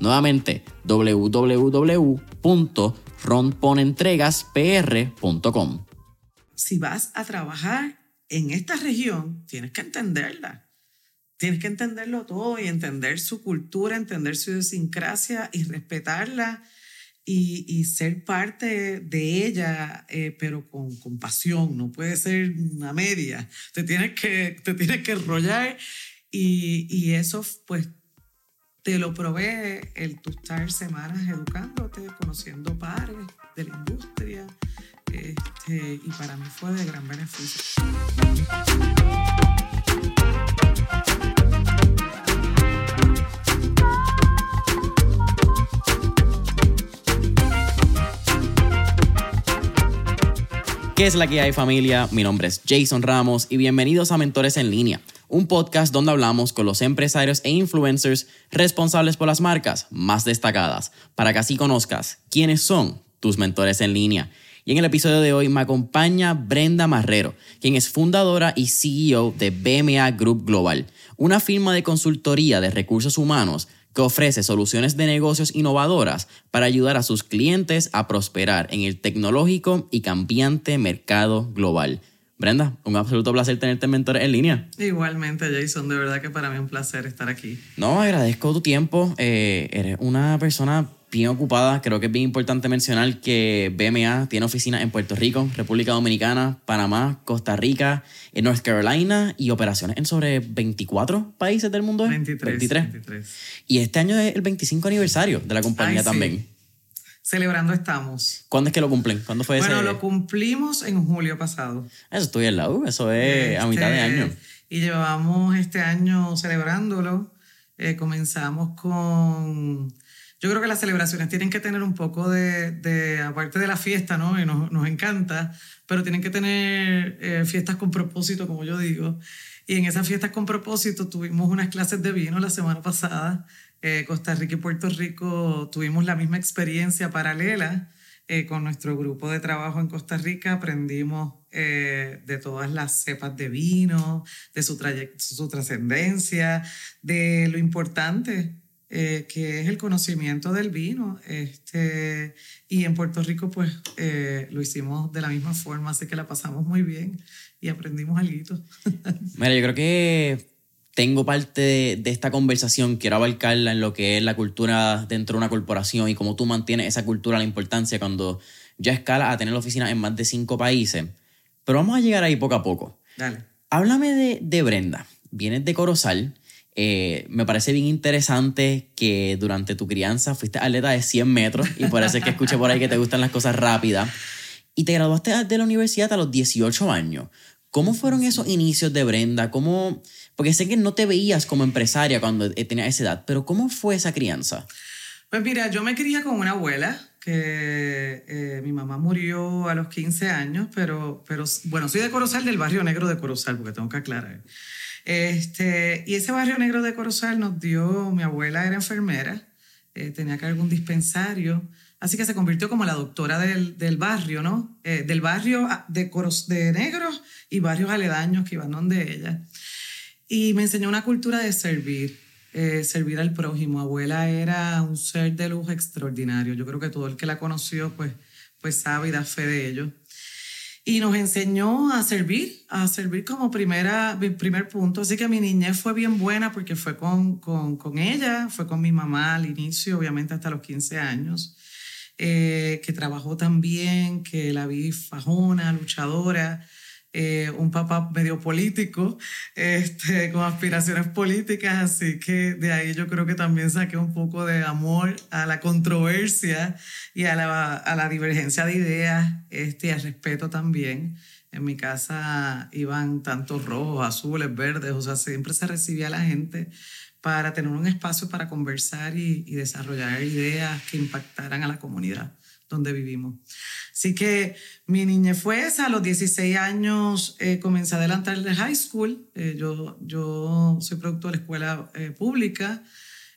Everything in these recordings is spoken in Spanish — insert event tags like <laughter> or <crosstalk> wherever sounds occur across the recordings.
Nuevamente, www.romponentregaspr.com. Si vas a trabajar en esta región, tienes que entenderla. Tienes que entenderlo todo y entender su cultura, entender su idiosincrasia y respetarla y, ser parte de ella, eh, pero con, con, pasión, no puede ser una media. Te tienes que, te tienes que enrollar y, y eso pues te lo provee el tu estar semanas educándote, conociendo pares de la industria. Este, y para mí fue de gran beneficio. ¿Qué es la que hay familia? Mi nombre es Jason Ramos y bienvenidos a Mentores en línea, un podcast donde hablamos con los empresarios e influencers responsables por las marcas más destacadas, para que así conozcas quiénes son tus mentores en línea. Y en el episodio de hoy me acompaña Brenda Marrero, quien es fundadora y CEO de BMA Group Global, una firma de consultoría de recursos humanos que ofrece soluciones de negocios innovadoras para ayudar a sus clientes a prosperar en el tecnológico y cambiante mercado global. Brenda, un absoluto placer tenerte en Mentor en línea. Igualmente, Jason, de verdad que para mí es un placer estar aquí. No, agradezco tu tiempo. Eh, eres una persona bien ocupada. Creo que es bien importante mencionar que BMA tiene oficinas en Puerto Rico, República Dominicana, Panamá, Costa Rica, en North Carolina y operaciones en sobre 24 países del mundo. 23, 23. Y este año es el 25 aniversario de la compañía también. Celebrando estamos. ¿Cuándo es que lo cumplen? ¿Cuándo fue bueno, lo cumplimos en julio pasado. Eso estoy al lado, eso es a mitad de año. Este, y llevamos este año celebrándolo. Eh, comenzamos con yo creo que las celebraciones tienen que tener un poco de, aparte de la fiesta, ¿no? Y nos, nos encanta, pero tienen que tener eh, fiestas con propósito, como yo digo. Y en esas fiestas con propósito tuvimos unas clases de vino la semana pasada. Eh, Costa Rica y Puerto Rico tuvimos la misma experiencia paralela. Eh, con nuestro grupo de trabajo en Costa Rica aprendimos de todas las cepas de vino, de su, su trascendencia, de lo importante eh, que es el conocimiento del vino. Este, y en Puerto Rico, pues eh, lo hicimos de la misma forma, así que la pasamos muy bien y aprendimos algo. <laughs> Mira, yo creo que tengo parte de, esta conversación, quiero abarcarla en lo que es la cultura dentro de una corporación y cómo tú mantienes esa cultura, la importancia cuando ya escala a tener oficinas en más de cinco países. Pero vamos a llegar ahí poco a poco. Dale. Háblame de, de Brenda. Vienes de Corozal eh, me parece bien interesante que durante tu crianza fuiste atleta de 100 metros y es que escuché por ahí que te gustan las cosas rápidas. Y te graduaste de la universidad a los 18 años. ¿Cómo fueron esos inicios de Brenda? ¿Cómo, porque sé que no te veías como empresaria cuando tenías esa edad, pero ¿cómo fue esa crianza? Pues mira, yo me crié con una abuela que eh, mi mamá murió a los 15 años, pero, pero bueno, soy de Corozal, del barrio negro de Corozal, porque tengo que aclarar. Este, y ese barrio negro de Corozal nos dio, mi abuela era enfermera, eh, tenía que algún dispensario, así que se convirtió como la doctora del, del barrio, ¿no? Eh, del barrio de, de negros y barrios aledaños que iban donde ella. Y me enseñó una cultura de servir, eh, servir al prójimo. Abuela era un ser de luz extraordinario. Yo creo que todo el que la conoció, pues, pues sabe y da fe de ello y nos enseñó a servir, a servir como primera, primer punto. Así que mi niñez fue bien buena porque fue con, con, con, ella, fue con mi mamá al inicio, obviamente hasta los 15 años. Eh, que trabajó también, que la vi fajona, luchadora, eh, un papá medio político, <laughs> este, con aspiraciones políticas, así que de ahí yo creo que también saqué un poco de amor a la controversia y a la, a la divergencia de ideas este, al respeto también. En mi casa iban tantos rojos, azules, verdes, o sea, siempre se recibía a la gente para tener un espacio para conversar y, y desarrollar ideas que impactaran a la comunidad donde vivimos. Así que mi niñez fue esa. A los 16 años eh, comencé a adelantar el high school. Eh, yo, yo soy productor de la escuela eh, pública.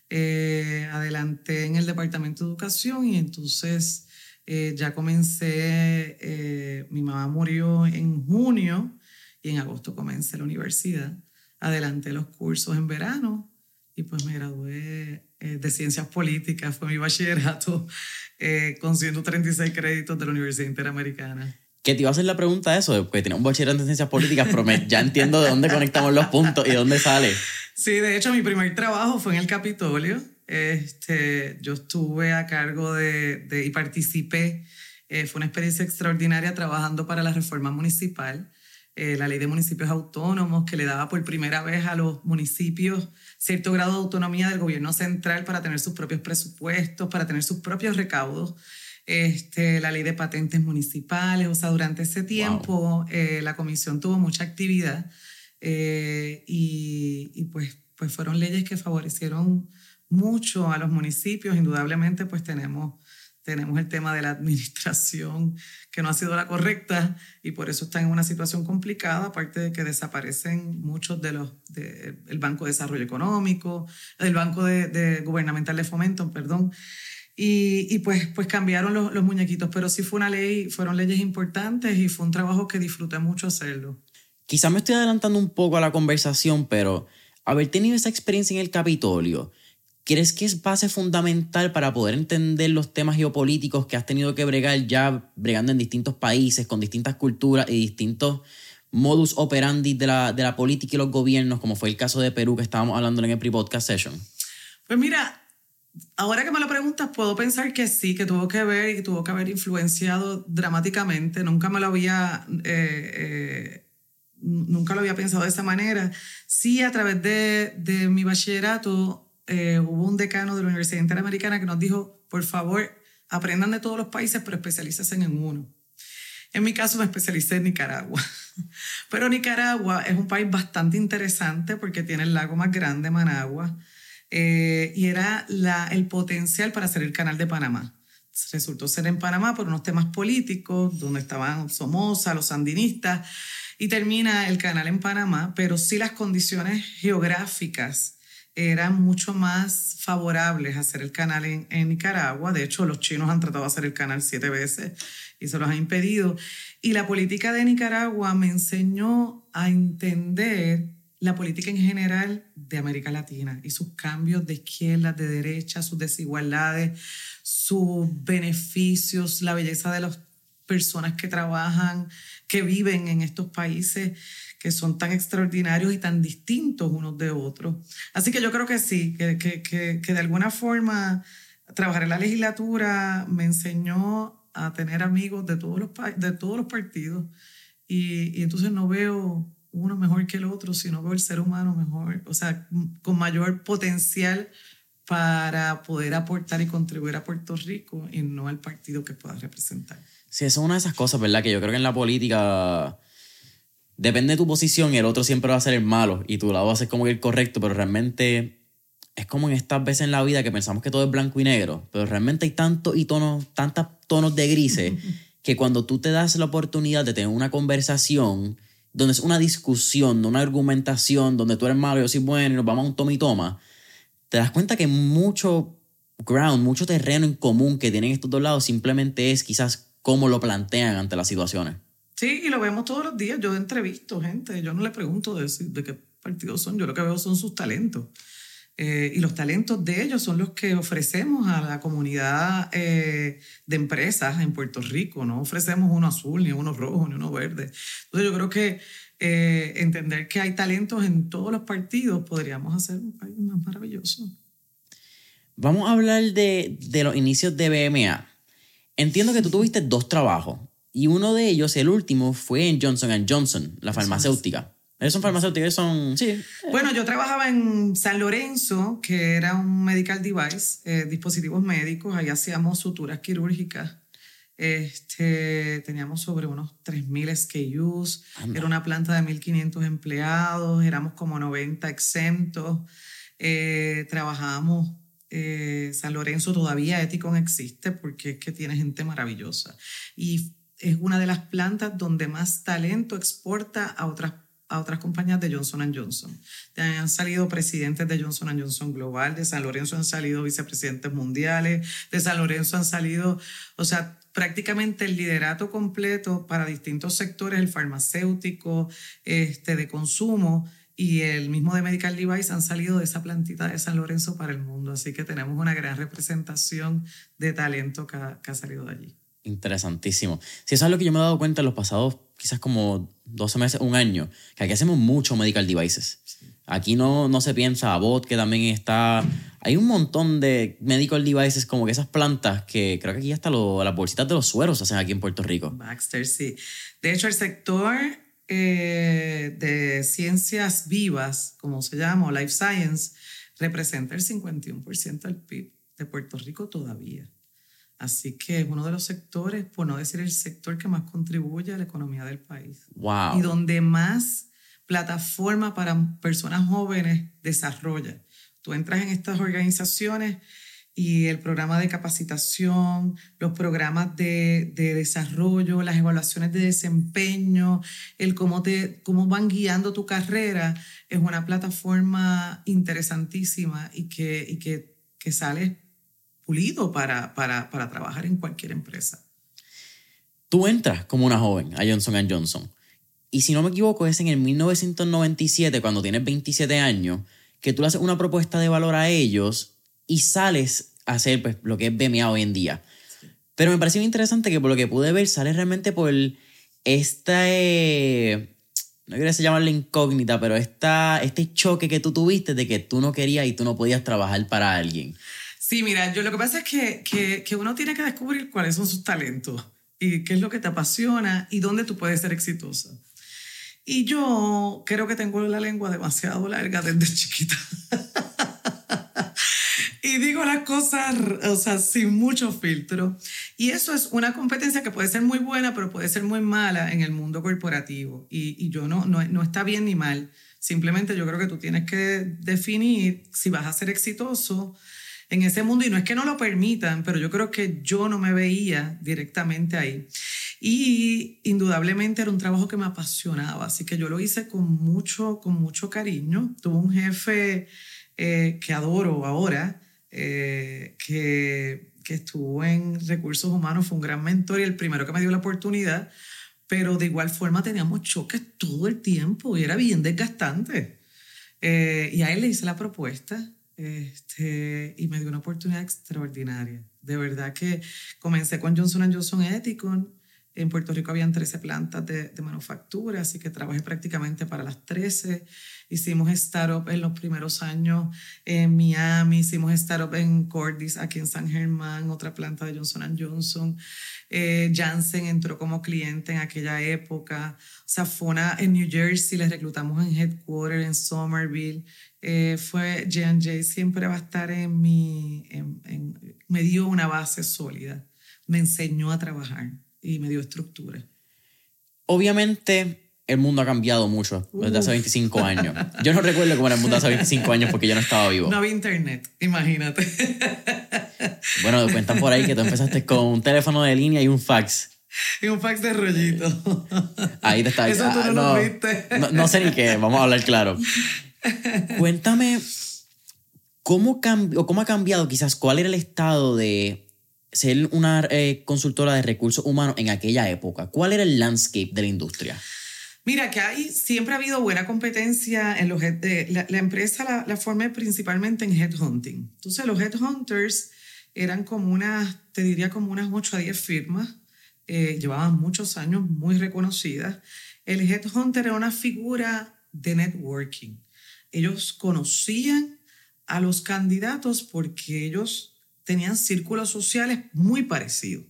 adelanté en el departamento de educación y entonces ya comencé. mi mamá murió en junio y en agosto comencé la universidad. Adelanté los cursos en verano y pues me gradué de ciencias políticas. Fue mi bachillerato <laughs> eh, con 136 créditos de la Universidad Interamericana. Que te iba a hacer la pregunta de eso, porque tiene un bachillerato en ciencias políticas, pero ya entiendo de dónde conectamos los puntos y dónde sale. Sí, de hecho, mi primer trabajo fue en el Capitolio. Este, yo estuve a cargo de, de y participé. Eh, fue una experiencia extraordinaria trabajando para la reforma municipal, eh, la ley de municipios autónomos, que le daba por primera vez a los municipios cierto grado de autonomía del gobierno central para tener sus propios presupuestos, para tener sus propios recaudos. Este, la ley de patentes municipales, o sea, durante ese tiempo eh, la comisión tuvo mucha actividad eh, y, y, pues, pues fueron leyes que favorecieron mucho a los municipios. Indudablemente, pues tenemos tenemos el tema de la administración que no ha sido la correcta y por eso están en una situación complicada, aparte de que desaparecen muchos de los del Banco de Desarrollo Económico, del Banco de, Gubernamental de Fomento, perdón. Y, y, pues, pues cambiaron los, los, muñequitos, pero sí fue una ley, fueron leyes importantes y fue un trabajo que disfruté mucho hacerlo. Quizá me estoy adelantando un poco a la conversación, pero haber tenido esa experiencia en el Capitolio, ¿Crees que es base fundamental para poder entender los temas geopolíticos que has tenido que bregar ya bregando en distintos países, con distintas culturas y distintos modus operandi de la, de la política y los gobiernos, como fue el caso de Perú que estábamos hablando en el pre-podcast session? Pues mira, ahora que me lo preguntas, puedo pensar que sí, que tuvo que ver y que tuvo que haber influenciado dramáticamente. Nunca me lo había... Eh, eh, nunca lo había pensado de esa manera. Sí, a través de, de mi bachillerato eh, hubo un decano de la Universidad Interamericana que nos dijo, por favor, aprendan de todos los países, pero especialícense en uno. En mi caso me especialicé en Nicaragua. <laughs> Pero Nicaragua es un país bastante interesante porque tiene el lago más grande, Managua, eh, y era la, el potencial para hacer el canal de Panamá. Resultó ser en Panamá por unos temas políticos, donde estaban Somoza, los sandinistas, y termina el canal en Panamá, pero sí las condiciones geográficas eran mucho más favorables a hacer el canal en, en, Nicaragua. De hecho, los chinos han tratado de hacer el canal siete veces y se los han impedido. Y la política de Nicaragua me enseñó a entender la política en general de América Latina y sus cambios de izquierda, de derecha, sus desigualdades, sus beneficios, la belleza de las personas que trabajan, que viven en estos países que son tan extraordinarios y tan distintos unos de otros. Así que yo creo que sí, que, que, que, de alguna forma trabajar en la legislatura me enseñó a tener amigos de todos los, de todos los partidos y, y entonces no veo uno mejor que el otro, sino veo el ser humano mejor, o sea, con mayor potencial para poder aportar y contribuir a Puerto Rico y no al partido que pueda representar. Sí, eso es una de esas cosas, ¿verdad? Que yo creo que en la política depende de tu posición y el otro siempre va a ser el malo y tu lado va a ser como el correcto, pero realmente es como en estas veces en la vida que pensamos que todo es blanco y negro, pero realmente hay tantos y tonos, tantos tonos de grises <laughs> que cuando tú te das la oportunidad de tener una conversación donde es una discusión, no una argumentación, donde tú eres malo y yo soy bueno y nos vamos a un toma y toma, te das cuenta que mucho ground, mucho terreno en común que tienen estos dos lados simplemente es quizás cómo lo plantean ante las situaciones. Sí, y lo vemos todos los días. Yo entrevisto gente, yo no le pregunto de, qué partido son, yo lo que veo son sus talentos. Eh, y los talentos de ellos son los que ofrecemos a la comunidad eh, de empresas en Puerto Rico. No ofrecemos uno azul, ni uno rojo, ni uno verde. Entonces yo creo que eh, entender que hay talentos en todos los partidos podríamos hacer un país más maravilloso. Vamos a hablar de, de los inicios de BMA. Entiendo que tú tuviste dos trabajos y uno de ellos, el último, fue en Johnson Johnson, la farmacéutica. ¿Eres son farmacéuticos? Son, sí. Bueno, yo trabajaba en San Lorenzo, que era un medical device, eh, dispositivos médicos. Ahí hacíamos suturas quirúrgicas. Este, teníamos sobre unos 3.000 SKUs. Era una planta de 1.500 empleados. Éramos como 90 exentos. Eh, trabajábamos eh, San Lorenzo todavía Eticon existe porque es que tiene gente maravillosa. Y es una de las plantas donde más talento exporta a otras a otras compañías de Johnson Johnson. Han salido presidentes de Johnson Johnson Global, de San Lorenzo han salido vicepresidentes mundiales, de San Lorenzo han salido, o sea, prácticamente el liderato completo para distintos sectores, el farmacéutico, este, de consumo y el mismo de Medical Device han salido de esa plantita de San Lorenzo para el mundo. Así que tenemos una gran representación de talento que ha, que ha salido de allí. Interesantísimo. Si eso es lo que yo me he dado cuenta en los pasados quizás como 12 meses, un año, que aquí hacemos mucho medical devices. Aquí no, no se piensa a bot, que también está... Hay un montón de medical devices, como que esas plantas que creo que aquí hasta lo, las bolsitas de los sueros se hacen aquí en Puerto Rico. Baxter, sí. De hecho, el sector eh, de ciencias vivas, como se llama, o life science, representa el 51% del PIB de Puerto Rico todavía. Así que es uno de los sectores, por no decir el sector que más contribuye a la economía del país. Wow. Y donde más plataforma para personas jóvenes desarrolla. Tú entras en estas organizaciones y el programa de capacitación, los programas de, de, desarrollo, las evaluaciones de desempeño, el cómo, te, cómo van guiando tu carrera, es una plataforma interesantísima y que, y que, que sales pulido para, para, para trabajar en cualquier empresa. Tú entras como una joven a Johnson Johnson. Y si no me equivoco, es en el 1997, cuando tienes 27 años, que tú le haces una propuesta de valor a ellos y sales a hacer pues, lo que es BMA hoy en día. Pero me pareció interesante que por lo que pude ver, sales realmente por esta... Eh, no quiero llamarlo incógnita, pero esta, este choque que tú tuviste de que tú no querías y tú no podías trabajar para alguien. Sí, mira, yo lo que pasa es que, que, uno tiene que descubrir cuáles son sus talentos y qué es lo que te apasiona y dónde tú puedes ser exitosa. Y yo creo que tengo la lengua demasiado larga desde <laughs> chiquita. y digo las cosas, o sea, sin mucho filtro. Y eso es una competencia que puede ser muy buena, pero puede ser muy mala en el mundo corporativo. Y, y yo no, no, no está bien ni mal. Simplemente yo creo que tú tienes que definir si vas a ser exitoso en ese mundo y no es que no lo permitan, pero yo creo que yo no me veía directamente ahí. Y indudablemente era un trabajo que me apasionaba, así que yo lo hice con mucho, con mucho cariño. Tuve un jefe eh, que adoro ahora, eh, que, que estuvo en recursos humanos, fue un gran mentor y el primero que me dio la oportunidad, pero de igual forma teníamos choques todo el tiempo y era bien desgastante. Eh, y a él le hice la propuesta este, y me dio una oportunidad extraordinaria. De verdad que comencé con Johnson Johnson Ethicon. En Puerto Rico habían 13 plantas de, de, manufactura, así que trabajé prácticamente para las 13. Hicimos startup en los primeros años en Miami, hicimos startup en Cordis, aquí en San Germán, otra planta de Johnson Johnson. Eh, Janssen entró como cliente en aquella época. O sea, en New Jersey, les reclutamos en Headquarter, en Somerville. Eh, fue J&J, siempre va a estar en mi, me dio una base sólida, me enseñó a trabajar y me dio estructura. Obviamente el mundo ha cambiado mucho desde hace 25 años. Yo no recuerdo cómo era el mundo hace 25 años porque yo no estaba vivo. No había internet, imagínate. Bueno, cuentan por ahí que tú empezaste con un teléfono de línea y un fax. Y un fax de rollito. Ahí te está. Eso tú no, lo viste. No, no sé ni qué, vamos a hablar claro. Cuéntame, ¿cómo, cambió, ¿cómo ha cambiado quizás cuál era el estado de ser una eh, consultora de recursos humanos en aquella época? ¿Cuál era el landscape de la industria? Mira, que hay, siempre ha habido buena competencia en los... De, la, empresa la, la formé principalmente en headhunting. Entonces, los headhunters eran como unas, te diría como unas 8 a 10 firmas. Eh, llevaban muchos años muy reconocidas. El headhunter era una figura de networking ellos conocían a los candidatos porque ellos tenían círculos sociales muy parecidos.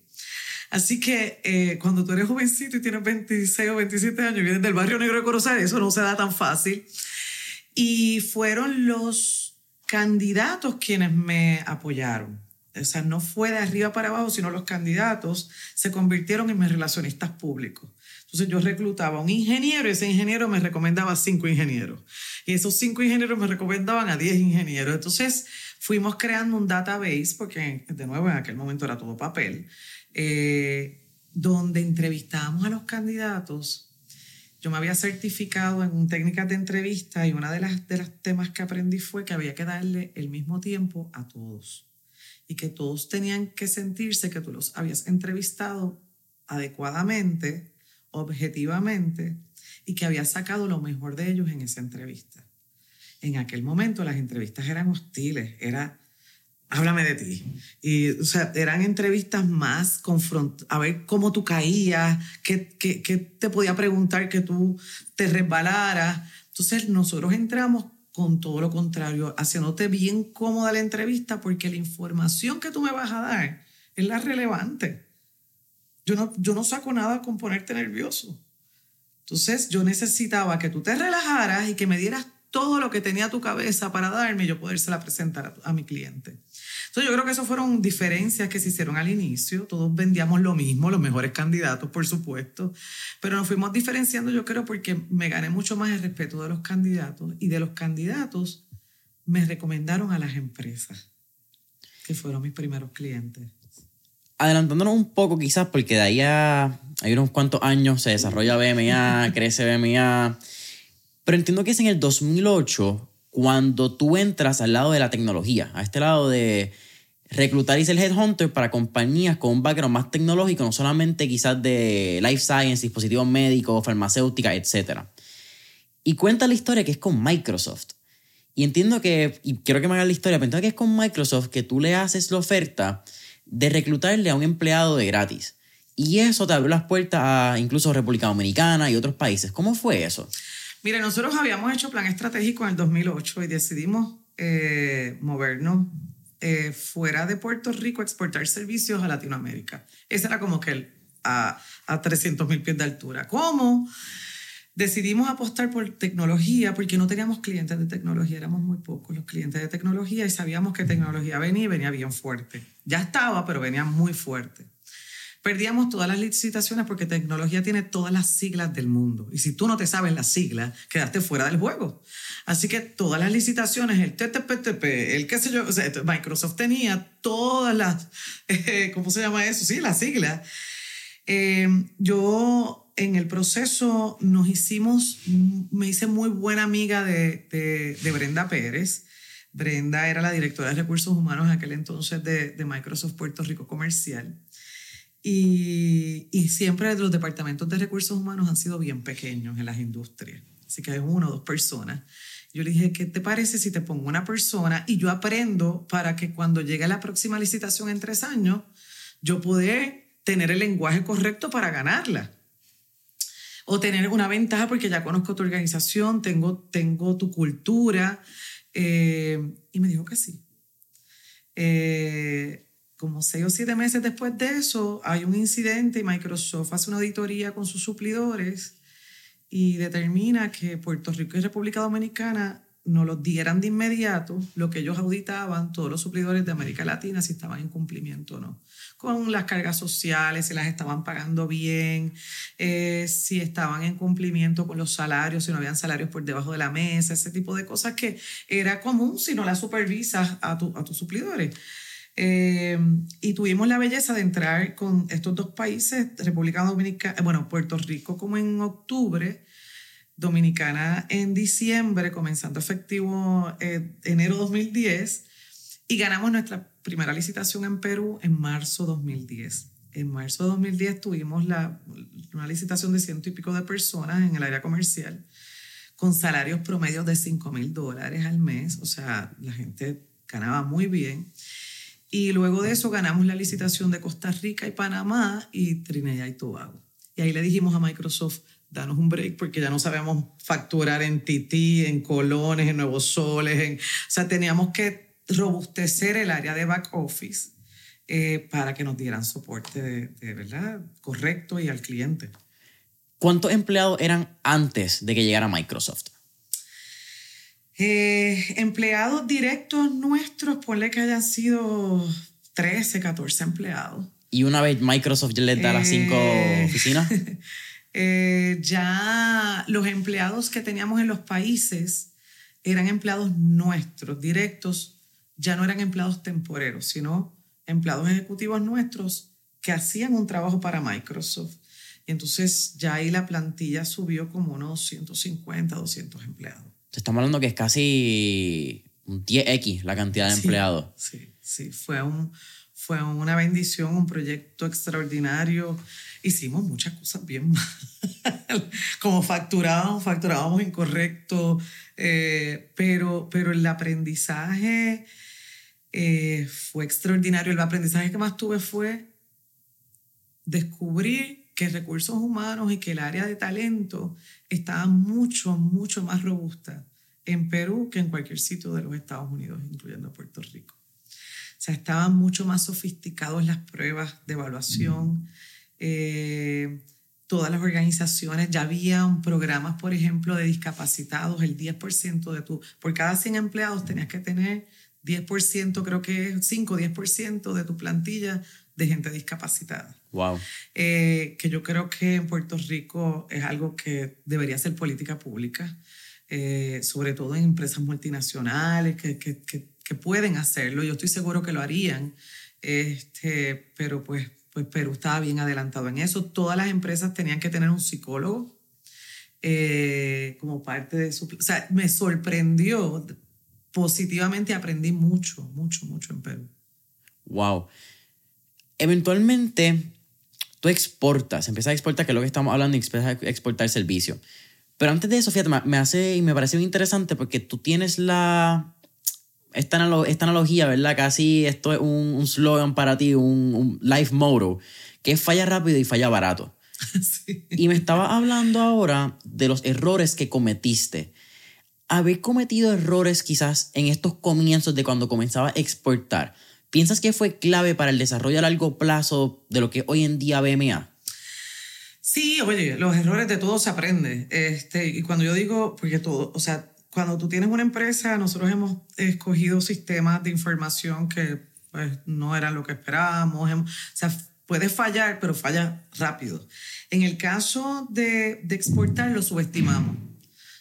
Así que eh, cuando tú eres jovencito y tienes 26 o 27 años y vienes del barrio negro de Corozal, eso no se da tan fácil. Y fueron los candidatos quienes me apoyaron. O sea, no fue de arriba para abajo, sino los candidatos se convirtieron en mis relacionistas públicos. Entonces yo reclutaba a un ingeniero y ese ingeniero me recomendaba cinco ingenieros. Y esos cinco ingenieros me recomendaban a diez ingenieros. Entonces fuimos creando un database, porque de nuevo en aquel momento era todo papel, eh, donde entrevistábamos a los candidatos. Yo me había certificado en técnicas de entrevista y una de las, de los temas que aprendí fue que había que darle el mismo tiempo a todos y que todos tenían que sentirse que tú los habías entrevistado adecuadamente, objetivamente, y que habías sacado lo mejor de ellos en esa entrevista. En aquel momento las entrevistas eran hostiles, era háblame de ti. Y, o sea, eran entrevistas más confront a ver cómo tú caías, qué, qué, qué, te podía preguntar que tú te resbalaras. Entonces, nosotros entramos con todo lo contrario, haciéndote bien cómoda la entrevista porque la información que tú me vas a dar es la relevante. Yo no, yo no saco nada con ponerte nervioso. Entonces yo necesitaba que tú te relajaras y que me dieras todo lo que tenía tu cabeza para darme y yo podérsela presentar a mi cliente. Entonces yo creo que eso fueron diferencias que se hicieron al inicio. Todos vendíamos lo mismo, los mejores candidatos, por supuesto. Pero nos fuimos diferenciando, yo creo, porque me gané mucho más el respeto de los candidatos y de los candidatos me recomendaron a las empresas, que fueron mis primeros clientes. Adelantándonos un poco quizás, porque de ahí a hay unos cuantos años se desarrolla BMA, <laughs> crece BMA, pero entiendo que es en el 2008 cuando tú entras al lado de la tecnología, a este lado de reclutar y ser headhunter para compañías con un background más tecnológico, no solamente quizás de life science, dispositivos médicos, farmacéutica, etc. Y cuenta la historia que es con Microsoft. Y entiendo que, y quiero que me hagas la historia, pero entiendo que es con Microsoft que tú le haces la oferta de reclutarle a un empleado de gratis. Y eso te abrió las puertas a incluso República Dominicana y otros países. ¿Cómo fue eso? Mire, nosotros habíamos hecho plan estratégico en el 2008 y decidimos eh, movernos eh, fuera de Puerto Rico, exportar servicios a Latinoamérica. Ese era como que a, a 300 mil pies de altura. ¿Cómo? Decidimos apostar por tecnología porque no teníamos clientes de tecnología, éramos muy pocos los clientes de tecnología y sabíamos que tecnología venía y venía bien fuerte. Ya estaba, pero venía muy fuerte. Perdíamos todas las licitaciones porque tecnología tiene todas las siglas del mundo. Y si tú no te sabes las siglas, quedaste fuera del juego. Así que todas las licitaciones, el TTPTP, el qué sé yo, Microsoft tenía todas las, <laughs> eh, ¿cómo se llama eso? Sí, las siglas. Eh, yo en el proceso nos hicimos, me hice muy buena amiga de, de, Brenda Pérez. Brenda era la directora de recursos humanos en aquel entonces de, de Microsoft Puerto Rico Comercial. Y, y, siempre los departamentos de recursos humanos han sido bien pequeños en las industrias. Así que hay una o dos personas. Yo le dije, ¿qué te parece si te pongo una persona y yo aprendo para que cuando llegue la próxima licitación en tres años, yo pueda tener el lenguaje correcto para ganarla? O tener una ventaja porque ya conozco tu organización, tengo, tengo tu cultura. Eh, y me dijo que sí. Eh, como seis o siete meses después de eso, hay un incidente y Microsoft hace una auditoría con sus suplidores y determina que Puerto Rico y República Dominicana no los dieran de inmediato lo que ellos auditaban, todos los suplidores de América Latina, si estaban en cumplimiento o no, con las cargas sociales, si las estaban pagando bien, eh, si estaban en cumplimiento con los salarios, si no habían salarios por debajo de la mesa, ese tipo de cosas que era común si no las supervisas a, tu, a tus suplidores. Eh, y tuvimos la belleza de entrar con estos dos países, República Dominicana, eh, bueno, Puerto Rico como en octubre, Dominicana en diciembre, comenzando efectivo eh, enero 2010, y ganamos nuestra primera licitación en Perú en marzo 2010. En marzo 2010 tuvimos la, una licitación de ciento y pico de personas en el área comercial, con salarios promedios de 5 mil dólares al mes, o sea, la gente ganaba muy bien. Y luego de eso ganamos la licitación de Costa Rica y Panamá y Trinidad y Tobago. Y ahí le dijimos a Microsoft, danos un break porque ya no sabemos facturar en TT, en colones, en nuevos soles. En, o sea, teníamos que robustecer el área de back office eh, para que nos dieran soporte de, verdad correcto y al cliente. ¿Cuántos empleados eran antes de que llegara Microsoft? Eh, empleados directos nuestros, ponle que hayan sido 13, 14 empleados. ¿Y una vez Microsoft ya les da las cinco <laughs> eh, ya los empleados que teníamos en los países eran empleados nuestros, directos, ya no eran empleados temporeros, sino empleados ejecutivos nuestros que hacían un trabajo para Microsoft. Y entonces ya ahí la plantilla subió como unos 150, 200 empleados. Estamos hablando que es casi un 10x la cantidad de empleados. Sí, sí, fue, un, fue una bendición, un proyecto extraordinario. Hicimos muchas cosas bien <laughs> mal, como facturábamos, facturábamos incorrecto, eh, pero, pero el aprendizaje eh, fue extraordinario. El aprendizaje que más tuve fue descubrir que recursos humanos y que el área de talento estaba mucho, mucho más robusta en Perú que en cualquier sitio de los Estados Unidos, incluyendo Puerto Rico. Sea, estaban mucho más sofisticados las pruebas de evaluación. Eh, todas las organizaciones, ya había programas, por ejemplo, de discapacitados, el 10% de tu, por cada 100 empleados tenías que tener 10%, creo que es 5 o 10% de tu plantilla de gente discapacitada. Wow. Eh, que yo creo que en Puerto Rico es algo que debería ser política pública, eh, sobre todo en empresas multinacionales que, que, que, pueden hacerlo. Yo estoy seguro que lo harían, este, pero pues, pues Perú estaba bien adelantado en eso. Todas las empresas tenían que tener un psicólogo eh, como parte de su... O sea, me sorprendió positivamente aprendí mucho, mucho, mucho en Perú. Wow. Eventualmente, tú exportas, empiezas a exportar, que es lo que estamos hablando, y empiezas a exportar servicio. Pero antes de eso, fíjate, me hace y me parece muy interesante porque tú tienes la. Esta, analogía, ¿verdad? Casi esto es un, slogan para ti, un, life motto, que es falla rápido y falla barato. <laughs> Y me estaba hablando ahora de los errores que cometiste haber cometido errores quizás en estos comienzos de cuando comenzaba a exportar, ¿piensas que fue clave para el desarrollo a largo plazo de lo que hoy en día BMA? Sí, oye, los errores de todo se aprende. Este, y cuando yo digo, porque todo, o sea, cuando tú tienes una empresa, nosotros hemos escogido sistemas de información que pues, no eran lo que esperábamos. o sea, puede fallar, pero falla rápido. En el caso de, de exportar, lo subestimamos.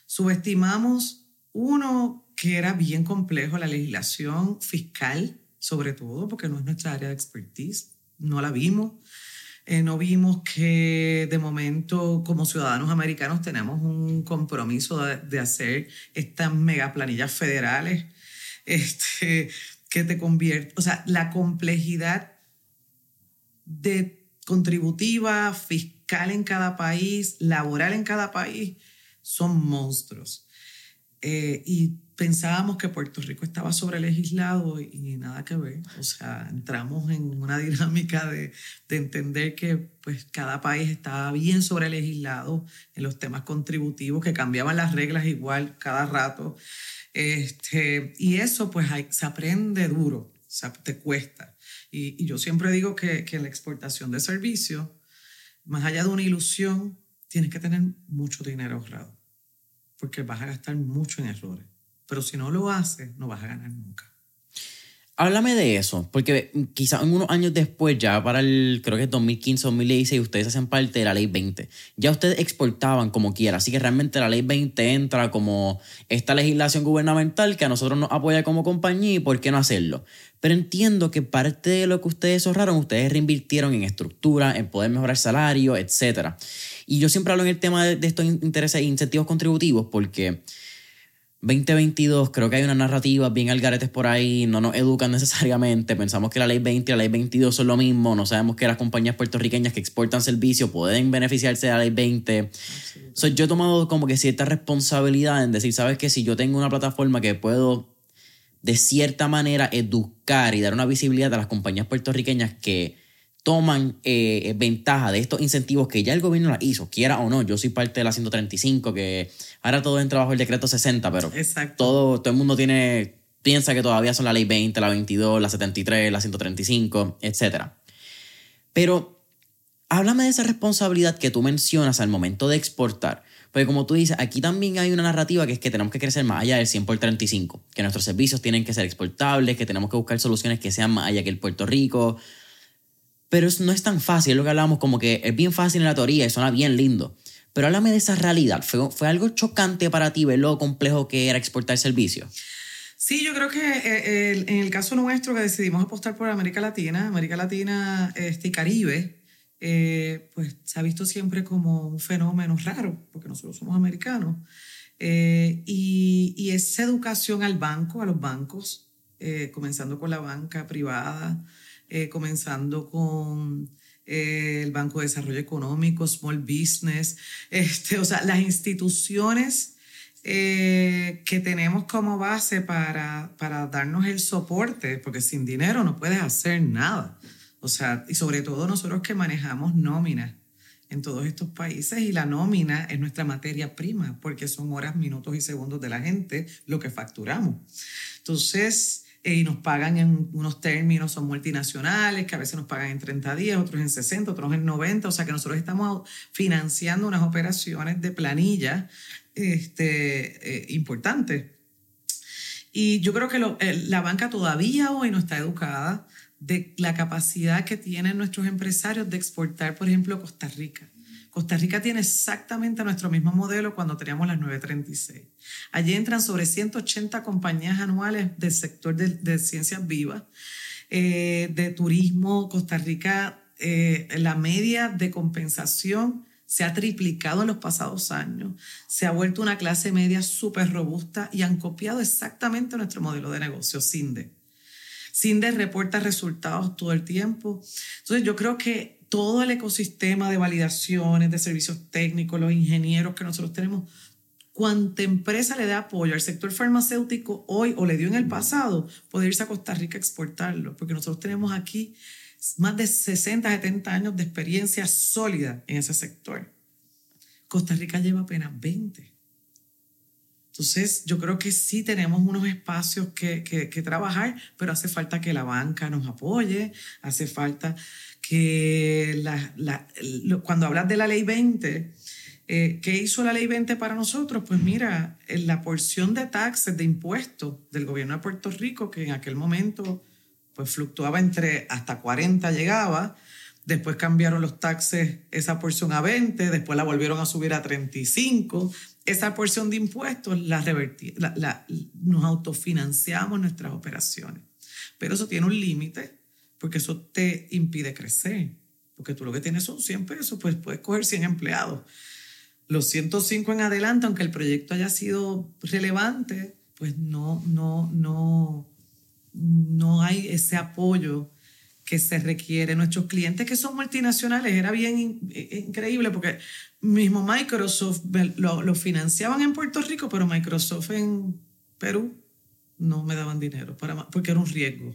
Subestimamos uno, que era bien complejo la legislación fiscal, sobre todo porque no es nuestra área de expertise, no la vimos. Eh, no vimos que de momento como ciudadanos americanos tenemos un compromiso de, hacer estas megaplanillas federales este, que te convierte, o sea, la complejidad de contributiva, fiscal en cada país, laboral en cada país, son monstruos. Eh, y pensábamos que Puerto Rico estaba sobre legislado y, nada que ver. O sea, entramos en una <laughs> dinámica de, de, entender que pues, cada país estaba bien sobre legislado en los temas contributivos, que cambiaban las reglas igual cada rato. Este, y eso pues se aprende duro, o sea, te cuesta. Y, y yo siempre digo que, que la exportación de servicios, más allá de una ilusión, tienes que tener mucho dinero ahorrado porque vas a gastar mucho en errores. Pero si no lo haces, no vas a ganar nunca. Háblame de eso, porque quizás unos años después, ya para el, creo que es 2015, 2016, ustedes hacen parte de la ley 20. Ya ustedes exportaban como quiera, así que realmente la ley 20 entra como esta legislación gubernamental que a nosotros nos apoya como compañía y por qué no hacerlo. Pero entiendo que parte de lo que ustedes ahorraron, ustedes reinvirtieron en estructura, en poder mejorar salario, etc. Y yo siempre hablo en el tema de, estos intereses e incentivos contributivos porque 2022 creo que hay una narrativa bien algaretes por ahí, no nos educan necesariamente, pensamos que la ley 20 y la ley 22 son lo mismo, no sabemos que las compañías puertorriqueñas que exportan servicios pueden beneficiarse de la ley 20. yo he tomado como que cierta responsabilidad en decir, sabes que si yo tengo una plataforma que puedo de cierta manera educar y dar una visibilidad a las compañías puertorriqueñas que toman eh, ventaja de estos incentivos que ya el gobierno la hizo, quiera o no. Yo soy parte de la 135, que ahora todo entra bajo el decreto 60, pero todo, todo el mundo tiene piensa que todavía son la ley 20, la 22, la 73, la 135, etc. Pero háblame de esa responsabilidad que tú mencionas al momento de exportar. Porque como tú dices, aquí también hay una narrativa que es que tenemos que crecer más allá del 100 por 35, que nuestros servicios tienen que ser exportables, que tenemos que buscar soluciones que sean más allá que el Puerto Rico. Pero no es tan fácil, es lo que hablábamos como que es bien fácil en la teoría y suena bien lindo. Pero háblame de esa realidad. ¿Fue, fue algo chocante para ti ver lo complejo que era exportar servicios? Sí, yo creo que eh, en el caso nuestro que decidimos apostar por América Latina, América Latina este, y Caribe, eh, pues se ha visto siempre como un fenómeno raro, porque nosotros somos americanos. Eh, y, y, esa educación al banco, a los bancos, eh, comenzando con la banca privada, comenzando con el Banco de Desarrollo Económico, Small Business, <laughs> este, o sea, las instituciones que tenemos como base para, para darnos el soporte, porque sin dinero no puedes hacer nada. O sea, y sobre todo nosotros que manejamos nóminas en todos estos países y la nómina es nuestra materia prima porque son horas, minutos y segundos de la gente lo que facturamos. Entonces, eh, y nos pagan en unos términos, son multinacionales, que a veces nos pagan en 30 días, otros en 60, otros en 90, o sea que nosotros estamos financiando unas operaciones de planilla este, eh, importantes. Y yo creo que eh, la banca todavía hoy no está educada de la capacidad que tienen nuestros empresarios de exportar, por ejemplo, Costa Rica. Costa Rica tiene exactamente nuestro mismo modelo cuando teníamos las 936. Allí entran sobre 180 compañías anuales del sector de, ciencias vivas, eh, de turismo. Costa Rica, eh, la media de compensación se ha triplicado en los pasados años, se ha vuelto una clase media súper robusta y han copiado exactamente nuestro modelo de negocio, CINDE. CINDE reporta resultados todo el tiempo. Entonces yo creo que todo el ecosistema de validaciones, de servicios técnicos, los ingenieros que nosotros tenemos, cuánta empresa le da apoyo al sector farmacéutico hoy o le dio en el pasado, puede irse a Costa Rica a exportarlo, porque nosotros tenemos aquí más de 60, 70 años de experiencia sólida en ese sector. Costa Rica lleva apenas 20. Entonces, yo creo que sí tenemos unos espacios que, trabajar, pero hace falta que la banca nos apoye, hace falta que cuando hablas de la ley 20, eh, ¿qué hizo la ley 20 para nosotros? Pues mira, la porción de taxes, de impuestos del gobierno de Puerto Rico, que en aquel momento pues fluctuaba entre hasta 40 llegaba, después cambiaron los taxes esa porción a 20, después la volvieron a subir a 35, esa porción de impuestos la, revertí, la, nos autofinanciamos nuestras operaciones. Pero eso tiene un límite, porque eso te impide crecer. Porque tú lo que tienes son 100 pesos, pues puedes coger 100 empleados. Los 105 en adelante, aunque el proyecto haya sido relevante, pues no, no, no, no hay ese apoyo que se requiere. Nuestros clientes que son multinacionales era bien increíble porque mismo Microsoft lo, financiaban en Puerto Rico, pero Microsoft en Perú no me daban dinero para, porque era un riesgo.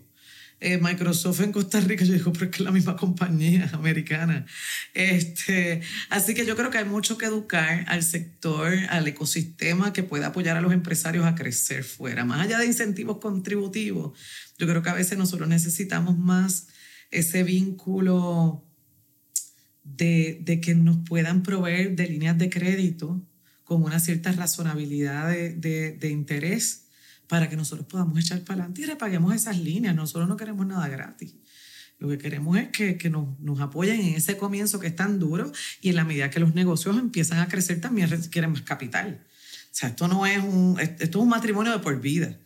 Eh, Microsoft en Costa Rica, yo digo, pero es que es la misma compañía <laughs> americana. Este, así que yo creo que hay mucho que educar al sector, al ecosistema que pueda apoyar a los empresarios a crecer fuera. Más allá de incentivos contributivos, yo creo que a veces nosotros necesitamos más ese vínculo de, que nos puedan proveer de líneas de crédito con una cierta razonabilidad de, interés para que nosotros podamos echar para adelante y repaguemos esas líneas. Nosotros no queremos nada gratis. Lo que queremos es que, nos, nos, apoyen en ese comienzo que es tan duro y en la medida que los negocios empiezan a crecer también requieren más capital. O sea, esto no es un, esto es un matrimonio de por vida.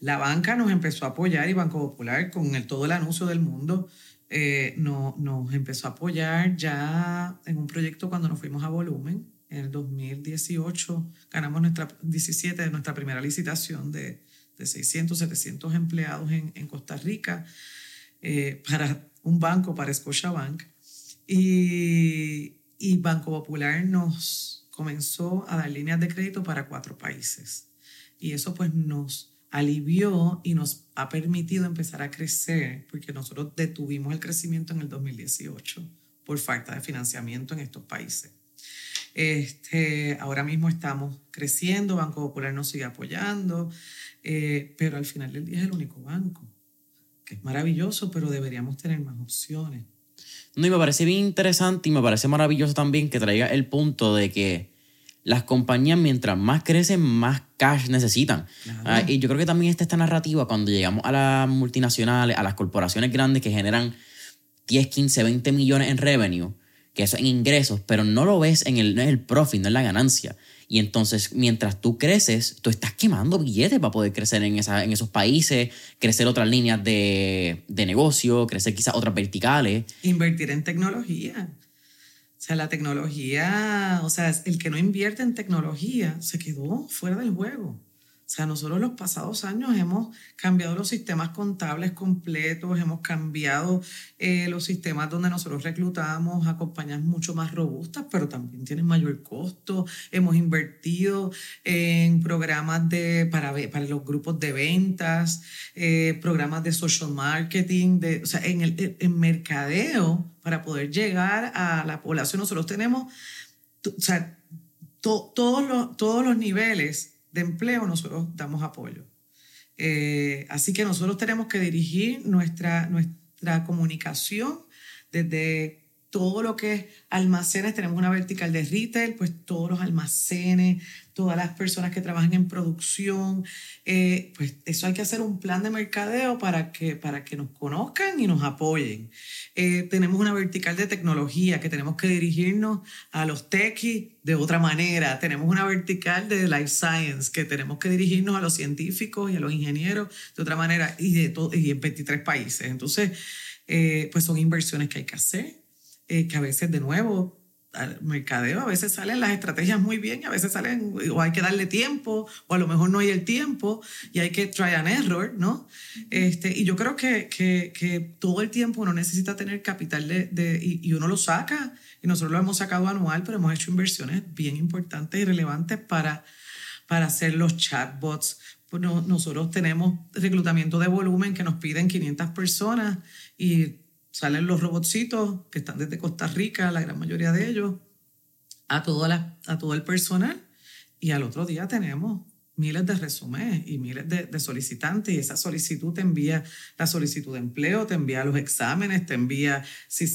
La banca nos empezó a apoyar y Banco Popular con el, todo el anuncio del mundo eh, no, nos empezó a apoyar ya en un proyecto cuando nos fuimos a volumen. En el 2018 ganamos nuestra 17 de nuestra primera licitación de, de 600, 700 empleados en, en Costa Rica eh, para un banco, para Scotiabank. Y, y Banco Popular nos comenzó a dar líneas de crédito para cuatro países. Y eso pues nos alivió y nos ha permitido empezar a crecer, porque nosotros detuvimos el crecimiento en el 2018 por falta de financiamiento en estos países. Este, ahora mismo estamos creciendo, Banco Popular nos sigue apoyando, eh, pero al final del día es el único banco, que es maravilloso, pero deberíamos tener más opciones. No, y me parece bien interesante y me parece maravilloso también que traiga el punto de que las compañías mientras más crecen, más cash necesitan. Ah, y yo creo que también está esta narrativa cuando llegamos a las multinacionales, a las corporaciones grandes que generan 10, 15, 20 millones en revenue, que eso en ingresos, pero no lo ves en el, el profit, no en la ganancia. Y entonces, mientras tú creces, tú estás quemando billetes para poder crecer en, esa, en esos países, crecer otras líneas de, de negocio, crecer quizás otras verticales. Invertir en tecnología. O sea, la tecnología, o sea, el que no invierte en tecnología se quedó fuera del juego. O sea, nosotros los pasados años hemos cambiado los sistemas contables completos, hemos cambiado eh, los sistemas donde nosotros reclutamos a compañías mucho más robustas, pero también tienen mayor costo. Hemos invertido en programas de, para, para los grupos de ventas, eh, programas de social marketing, de, o sea, en, el, en mercadeo para poder llegar a la población. Nosotros tenemos, o sea, todos, los, todos los niveles de empleo nosotros damos apoyo. Eh, así que nosotros tenemos que dirigir nuestra, nuestra comunicación desde todo lo que es almacenes, tenemos una vertical de retail, pues todos los almacenes, todas las personas que trabajan en producción, eh, pues eso hay que hacer un plan de mercadeo para que, para que nos conozcan y nos apoyen. Eh, tenemos una vertical de tecnología que tenemos que dirigirnos a los techies de otra manera. Tenemos una vertical de life science que tenemos que dirigirnos a los científicos y a los ingenieros de otra manera y, de y en 23 países. Entonces, eh, pues son inversiones que hay que hacer eh, que a veces de nuevo al mercadeo, a veces salen las estrategias muy bien, a veces salen, o hay que darle tiempo, o a lo mejor no hay el tiempo, y hay que try and error, ¿no? Este, y yo creo que, que, que todo el tiempo uno necesita tener capital de, de y, y, uno lo saca, y nosotros lo hemos sacado anual, pero hemos hecho inversiones bien importantes y relevantes para, para hacer los chatbots. Pues nosotros tenemos reclutamiento de volumen que nos piden 500 personas y salen los robotcitos que están desde Costa Rica, la gran mayoría de ellos, a, toda a todo el personal y al otro día tenemos miles de resúmenes y miles de, solicitantes y esa solicitud te envía la solicitud de empleo, te envía los exámenes, te envía si,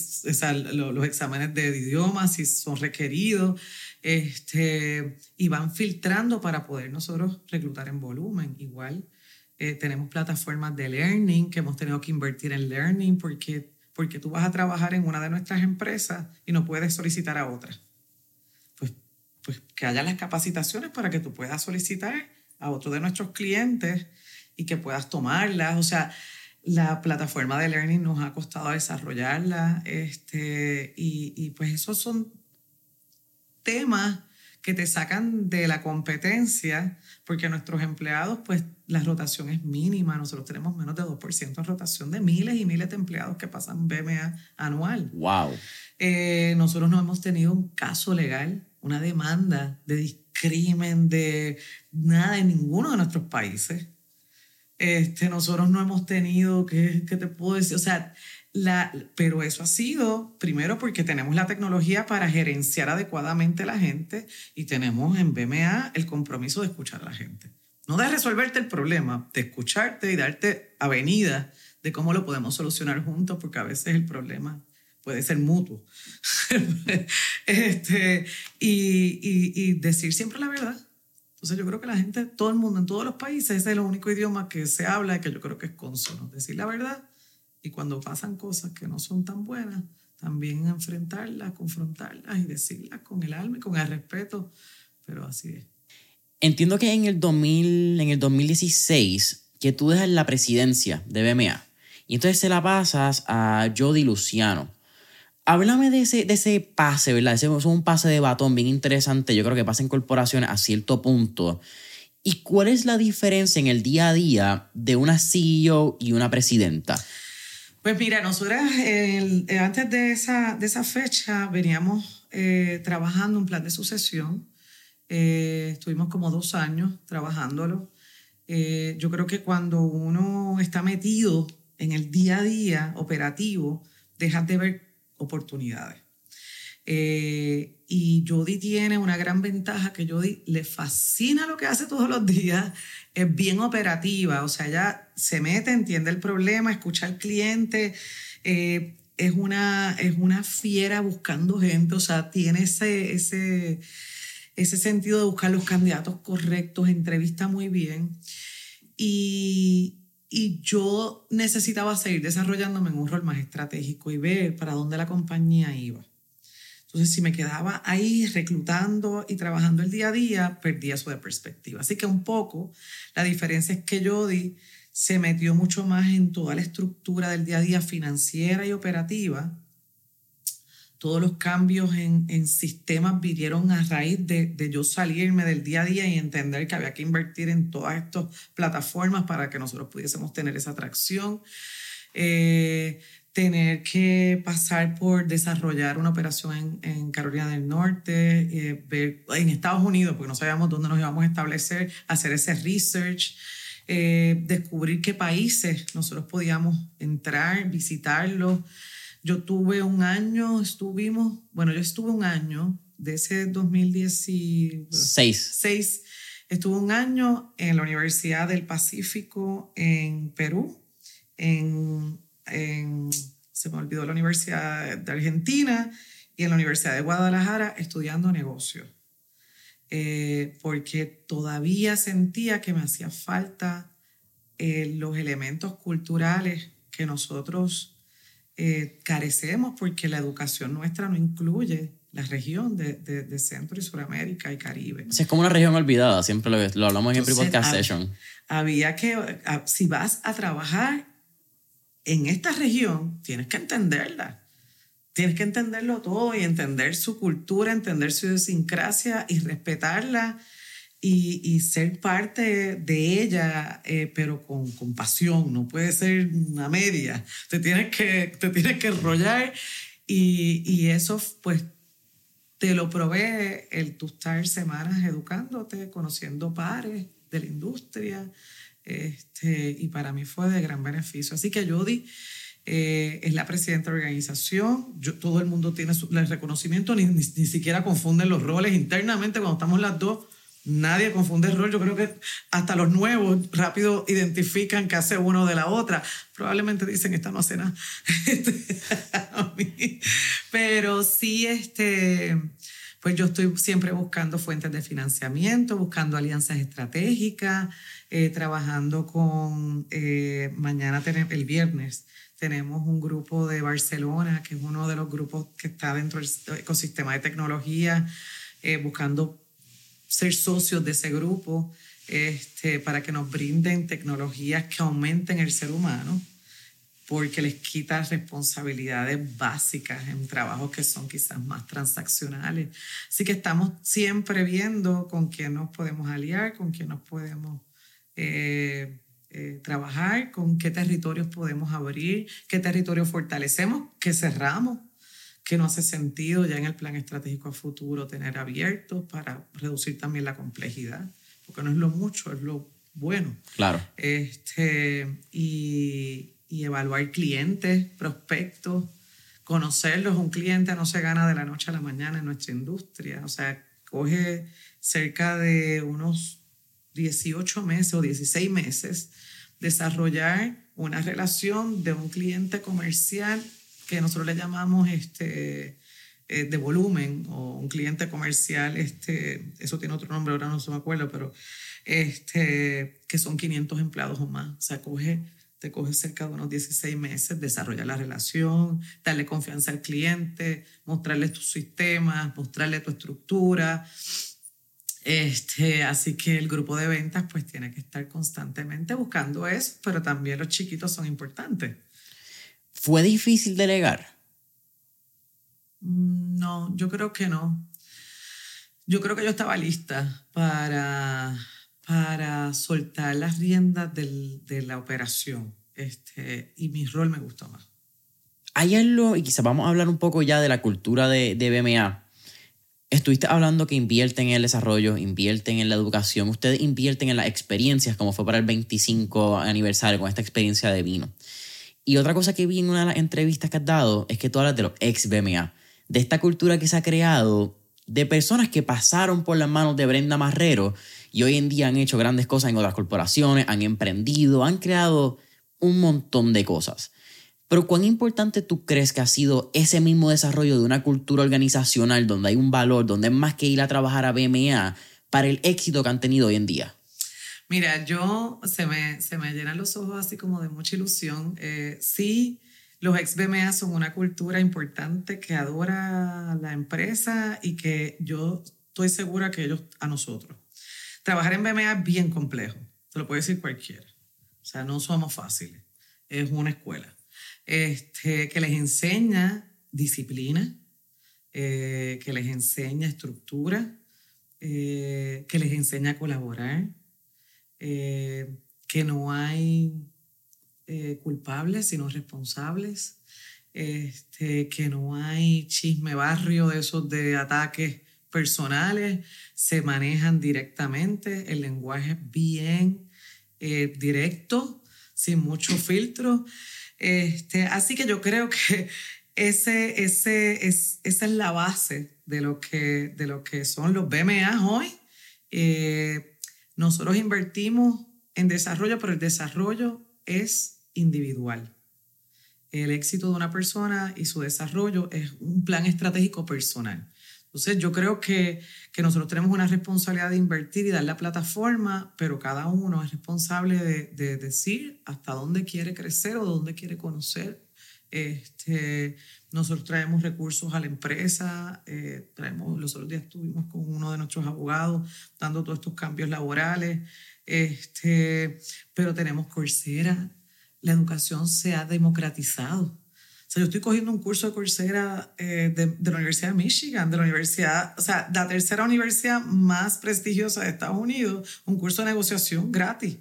los, exámenes de idiomas, si son requeridos, este, y van filtrando para poder nosotros reclutar en volumen. Igual eh, tenemos plataformas de learning que hemos tenido que invertir en learning porque porque tú vas a trabajar en una de nuestras empresas y no puedes solicitar a otra. Pues, pues que haya las capacitaciones para que tú puedas solicitar a otro de nuestros clientes y que puedas tomarlas. O sea, la plataforma de learning nos ha costado desarrollarla este, y, y pues esos son temas que te sacan de la competencia, porque nuestros empleados, pues la rotación es mínima. Nosotros tenemos menos de 2% de rotación de miles y miles de empleados que pasan BMA anual. ¡Wow! Eh, nosotros no hemos tenido un caso legal, una demanda de discrimen, de nada en ninguno de nuestros países. Este, nosotros no hemos tenido, ¿qué, qué te puedo decir? O sea, pero eso ha sido, primero, porque tenemos la tecnología para gerenciar adecuadamente a la gente y tenemos en BMA el compromiso de escuchar a la gente. No de resolverte el problema, de escucharte y darte avenida de cómo lo podemos solucionar juntos, porque a veces el problema puede ser mutuo. <laughs> este, y, y, y decir siempre la verdad. Entonces yo creo que la gente, todo el mundo, en todos los países, ese es el único idioma que se habla y que yo creo que es consono. Decir la verdad y cuando pasan cosas que no son tan buenas, también enfrentarlas, confrontarlas y decirlas con el alma y con el respeto. Pero así es. Entiendo que en el, 2000, en el 2016, que tú dejas la presidencia de BMA y entonces se la pasas a Jody Luciano. Háblame de ese, de ese pase, ¿verdad? Ese es un pase de batón bien interesante. Yo creo que pasa en corporaciones a cierto punto. ¿Y cuál es la diferencia en el día a día de una CEO y una presidenta? Pues mira, nosotras eh, antes de esa, de esa fecha veníamos eh, trabajando un plan de sucesión. Eh, estuvimos como dos años trabajándolo. yo creo que cuando uno está metido en el día a día operativo, dejas de ver oportunidades. Eh, y Jody tiene una gran ventaja que Jody le fascina lo que hace todos los días, es bien operativa, o sea, ella se mete, entiende el problema, escucha al cliente, eh, es, una, es una fiera buscando gente, o sea, tiene ese, ese, ese sentido de buscar los candidatos correctos, entrevista muy bien. Y, y yo necesitaba seguir desarrollándome en un rol más estratégico y ver para dónde la compañía iba. Entonces, si me quedaba ahí reclutando y trabajando el día a día, perdía eso de perspectiva. Así que un poco la diferencia es que Jody se metió mucho más en toda la estructura del día a día financiera y operativa. Todos los cambios en, en sistemas vinieron a raíz de, de, yo salirme del día a día y entender que había que invertir en todas estas plataformas para que nosotros pudiésemos tener esa atracción. Eh, tener que pasar por desarrollar una operación en, Carolina del Norte, eh, ver en Estados Unidos, porque no sabíamos dónde nos íbamos a establecer, hacer ese research, eh, descubrir qué países nosotros podíamos entrar, visitarlos. Yo tuve un año, estuvimos, bueno, yo estuve un año de ese 2016. Estuve un año en la Universidad del Pacífico en Perú, en en, se me olvidó, la Universidad de Argentina y en la Universidad de Guadalajara estudiando negocios. Eh, porque todavía sentía que me hacía falta eh, los elementos culturales que nosotros eh, carecemos porque la educación nuestra no incluye la región de, de, Centro y Suramérica y Caribe. es como una región olvidada, siempre lo, lo hablamos en el podcast session. Había que, si vas a trabajar en esta región tienes que entenderla. Tienes que entenderlo todo y entender su cultura, entender su idiosincrasia y respetarla y, y ser parte de ella, eh, pero con compasión. No puede ser una media. Te tienes que, te tienes que enrollar y, y eso pues te lo provee el tú estar semanas educándote, conociendo pares de la industria, este, y para mí fue de gran beneficio. Así que Judy eh, es la presidenta de la organización, Yo, todo el mundo tiene su, el reconocimiento, ni, ni, siquiera confunden los roles internamente cuando estamos las dos. Nadie confunde el rol. Yo creo que hasta los nuevos rápido identifican que hace uno de la otra. Probablemente dicen, esta no hace nada. <laughs> <laughs> Pero sí, este, pues yo estoy siempre buscando fuentes de financiamiento, buscando alianzas estratégicas, eh, trabajando con, eh, mañana, el viernes, tenemos un grupo de Barcelona, que es uno de los grupos que está dentro del ecosistema de tecnología, eh, buscando ser socios de ese grupo este, para que nos brinden tecnologías que aumenten el ser humano, porque les quita responsabilidades básicas en trabajos que son quizás más transaccionales. Así que estamos siempre viendo con quién nos podemos aliar, con quién nos podemos eh, eh, trabajar, con qué territorios podemos abrir, qué territorios fortalecemos, qué cerramos, qué no hace sentido ya en el plan estratégico a futuro tener abiertos para reducir también la complejidad, porque no es lo mucho, es lo bueno. Claro. Este, y, y evaluar clientes, prospectos, conocerlos. Un cliente no se gana de la noche a la mañana en nuestra industria, o sea, coge cerca de unos 18 meses o 16 meses desarrollar una relación de un cliente comercial que nosotros le llamamos este, eh, de volumen o un cliente comercial, este, eso tiene otro nombre, ahora no se me acuerdo, pero este, que son 500 empleados o más. O sea, coge, te coge cerca de unos 16 meses desarrollar la relación, darle confianza al cliente, mostrarle tus sistemas, mostrarle tu estructura, este, así que el grupo de ventas pues tiene que estar constantemente buscando eso, pero también los chiquitos son importantes. ¿Fue difícil delegar? Mm, no, yo creo que no. Yo creo que yo estaba lista para, para soltar las riendas del, de la operación este, y mi rol me gustó más. Hay algo, y quizás vamos a hablar un poco ya de la cultura de, de BMA, Estuviste hablando que invierten en el desarrollo, invierten en la educación, ustedes invierten en las experiencias, como fue para el 25 aniversario con esta experiencia de vino. Y otra cosa que vi en una de las entrevistas que has dado es que tú hablas de los ex BMA, de esta cultura que se ha creado de personas que pasaron por las manos de Brenda Marrero y hoy en día han hecho grandes cosas en otras corporaciones, han emprendido, han creado un montón de cosas. Pero ¿cuán importante tú crees que ha sido ese mismo desarrollo de una cultura organizacional donde hay un valor, donde es más que ir a trabajar a BMA para el éxito que han tenido hoy en día? Mira, yo se me, se me llenan los ojos así como de mucha ilusión. Eh, sí, los ex BMA son una cultura importante que adora la empresa y que yo estoy segura que ellos a nosotros. Trabajar en BMA es bien complejo, te lo puede decir cualquiera. O sea, no somos fáciles, es una escuela. Este, que les enseña disciplina, eh, que les enseña estructura, eh, que les enseña a colaborar, eh, que no hay culpables sino responsables, este, que no hay chisme barrio de esos de ataques personales, se manejan directamente, el lenguaje es bien directo, sin mucho filtro. Este, así que yo creo que <laughs> ese, es, esa es la base de lo que, de lo que son los BMA hoy. Eh, nosotros invertimos en desarrollo, pero el desarrollo es individual. El éxito de una persona y su desarrollo es un plan estratégico personal. Entonces yo creo que, que, nosotros tenemos una responsabilidad de invertir y dar la plataforma, pero cada uno es responsable de, de decir hasta dónde quiere crecer o dónde quiere conocer. Este, nosotros traemos recursos a la empresa, eh, traemos, los otros días estuvimos con uno de nuestros abogados dando todos estos cambios laborales, este, pero tenemos Coursera, la educación se ha democratizado sea, yo estoy cogiendo un curso de Coursera eh, de, de, la Universidad de Michigan, de la universidad, o sea, la tercera universidad más prestigiosa de Estados Unidos, un curso de negociación gratis.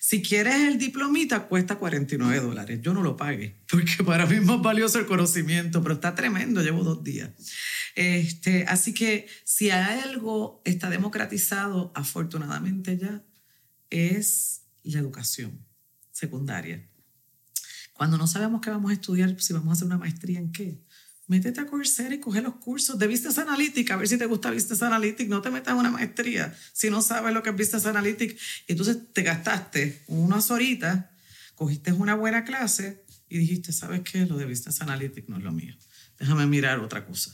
Si quieres el diplomita, cuesta 49 dólares. Yo no lo pague, <laughs> porque para mí es más valioso el conocimiento, pero está tremendo, llevo dos días. Este, así que si hay algo está democratizado, afortunadamente ya, es la educación secundaria. Cuando no sabemos qué vamos a estudiar, si vamos a hacer una maestría en qué, métete a Coursera y coge los cursos de Business Analytics, a ver si te gusta Business Analytics, no te metas en una maestría si no sabes lo que es Business Analytics. Y entonces te gastaste unas horitas, cogiste una buena clase y dijiste, ¿sabes qué? Lo de Business Analytics no es lo mío. Déjame mirar otra cosa.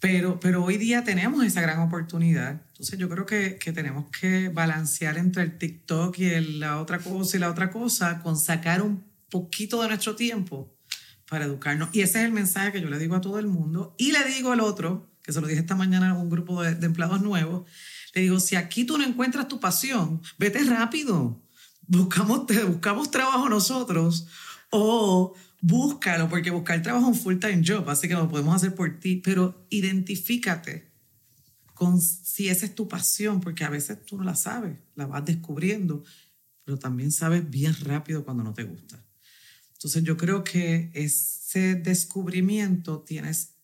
Pero, pero hoy día tenemos esa gran oportunidad. Entonces yo creo que, que tenemos que balancear entre el TikTok y la otra cosa y la otra cosa con sacar un poquito de nuestro tiempo para educarnos. Y ese es el mensaje que yo le digo a todo el mundo. Y le digo al otro, que se lo dije esta mañana a un grupo de, empleados nuevos, le digo, si aquí tú no encuentras tu pasión, vete rápido. Buscamos, te buscamos trabajo nosotros o búscalo, porque buscar trabajo es un full-time job, así que lo podemos hacer por ti, pero identifícate con si esa es tu pasión, porque a veces tú no la sabes, la vas descubriendo, pero también sabes bien rápido cuando no te gusta. Entonces yo creo que ese descubrimiento tienes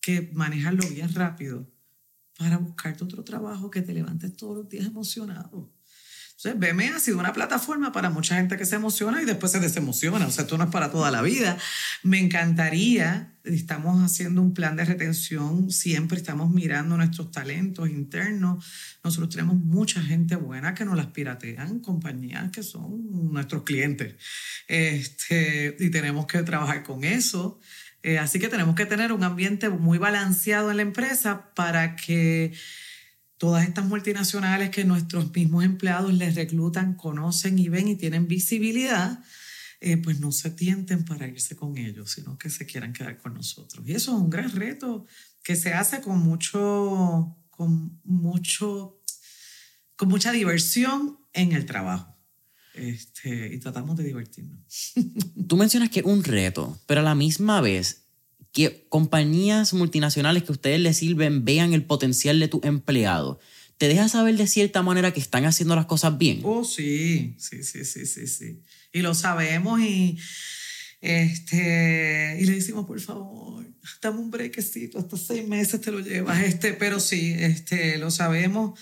que manejarlo bien rápido para buscarte otro trabajo que te levantes todos los días emocionado. Entonces, BME ha sido una plataforma para mucha gente que se emociona y después se desemociona. O sea, esto no es para toda la vida. Me encantaría, estamos haciendo un plan de retención, siempre estamos mirando nuestros talentos internos. Nosotros tenemos mucha gente buena que nos las piratean, compañías que son nuestros clientes. Este, y tenemos que trabajar con eso. Eh, así que tenemos que tener un ambiente muy balanceado en la empresa para que todas estas multinacionales que nuestros mismos empleados les reclutan, conocen y ven y tienen visibilidad, eh, pues no se tienten para irse con ellos, sino que se quieran quedar con nosotros. Y eso es un gran reto que se hace con mucho, con mucho, con mucha diversión en el trabajo. Este, y tratamos de divertirnos. <laughs> Tú mencionas que es un reto, pero a la misma vez que compañías multinacionales que ustedes les sirven vean el potencial de tu empleado. ¿Te deja saber de cierta manera que están haciendo las cosas bien? Oh, sí, sí, sí, sí, sí, sí. Y lo sabemos y, este, y le decimos, por favor, dame un brequecito, hasta seis meses te lo llevas. Este, pero sí, este, lo sabemos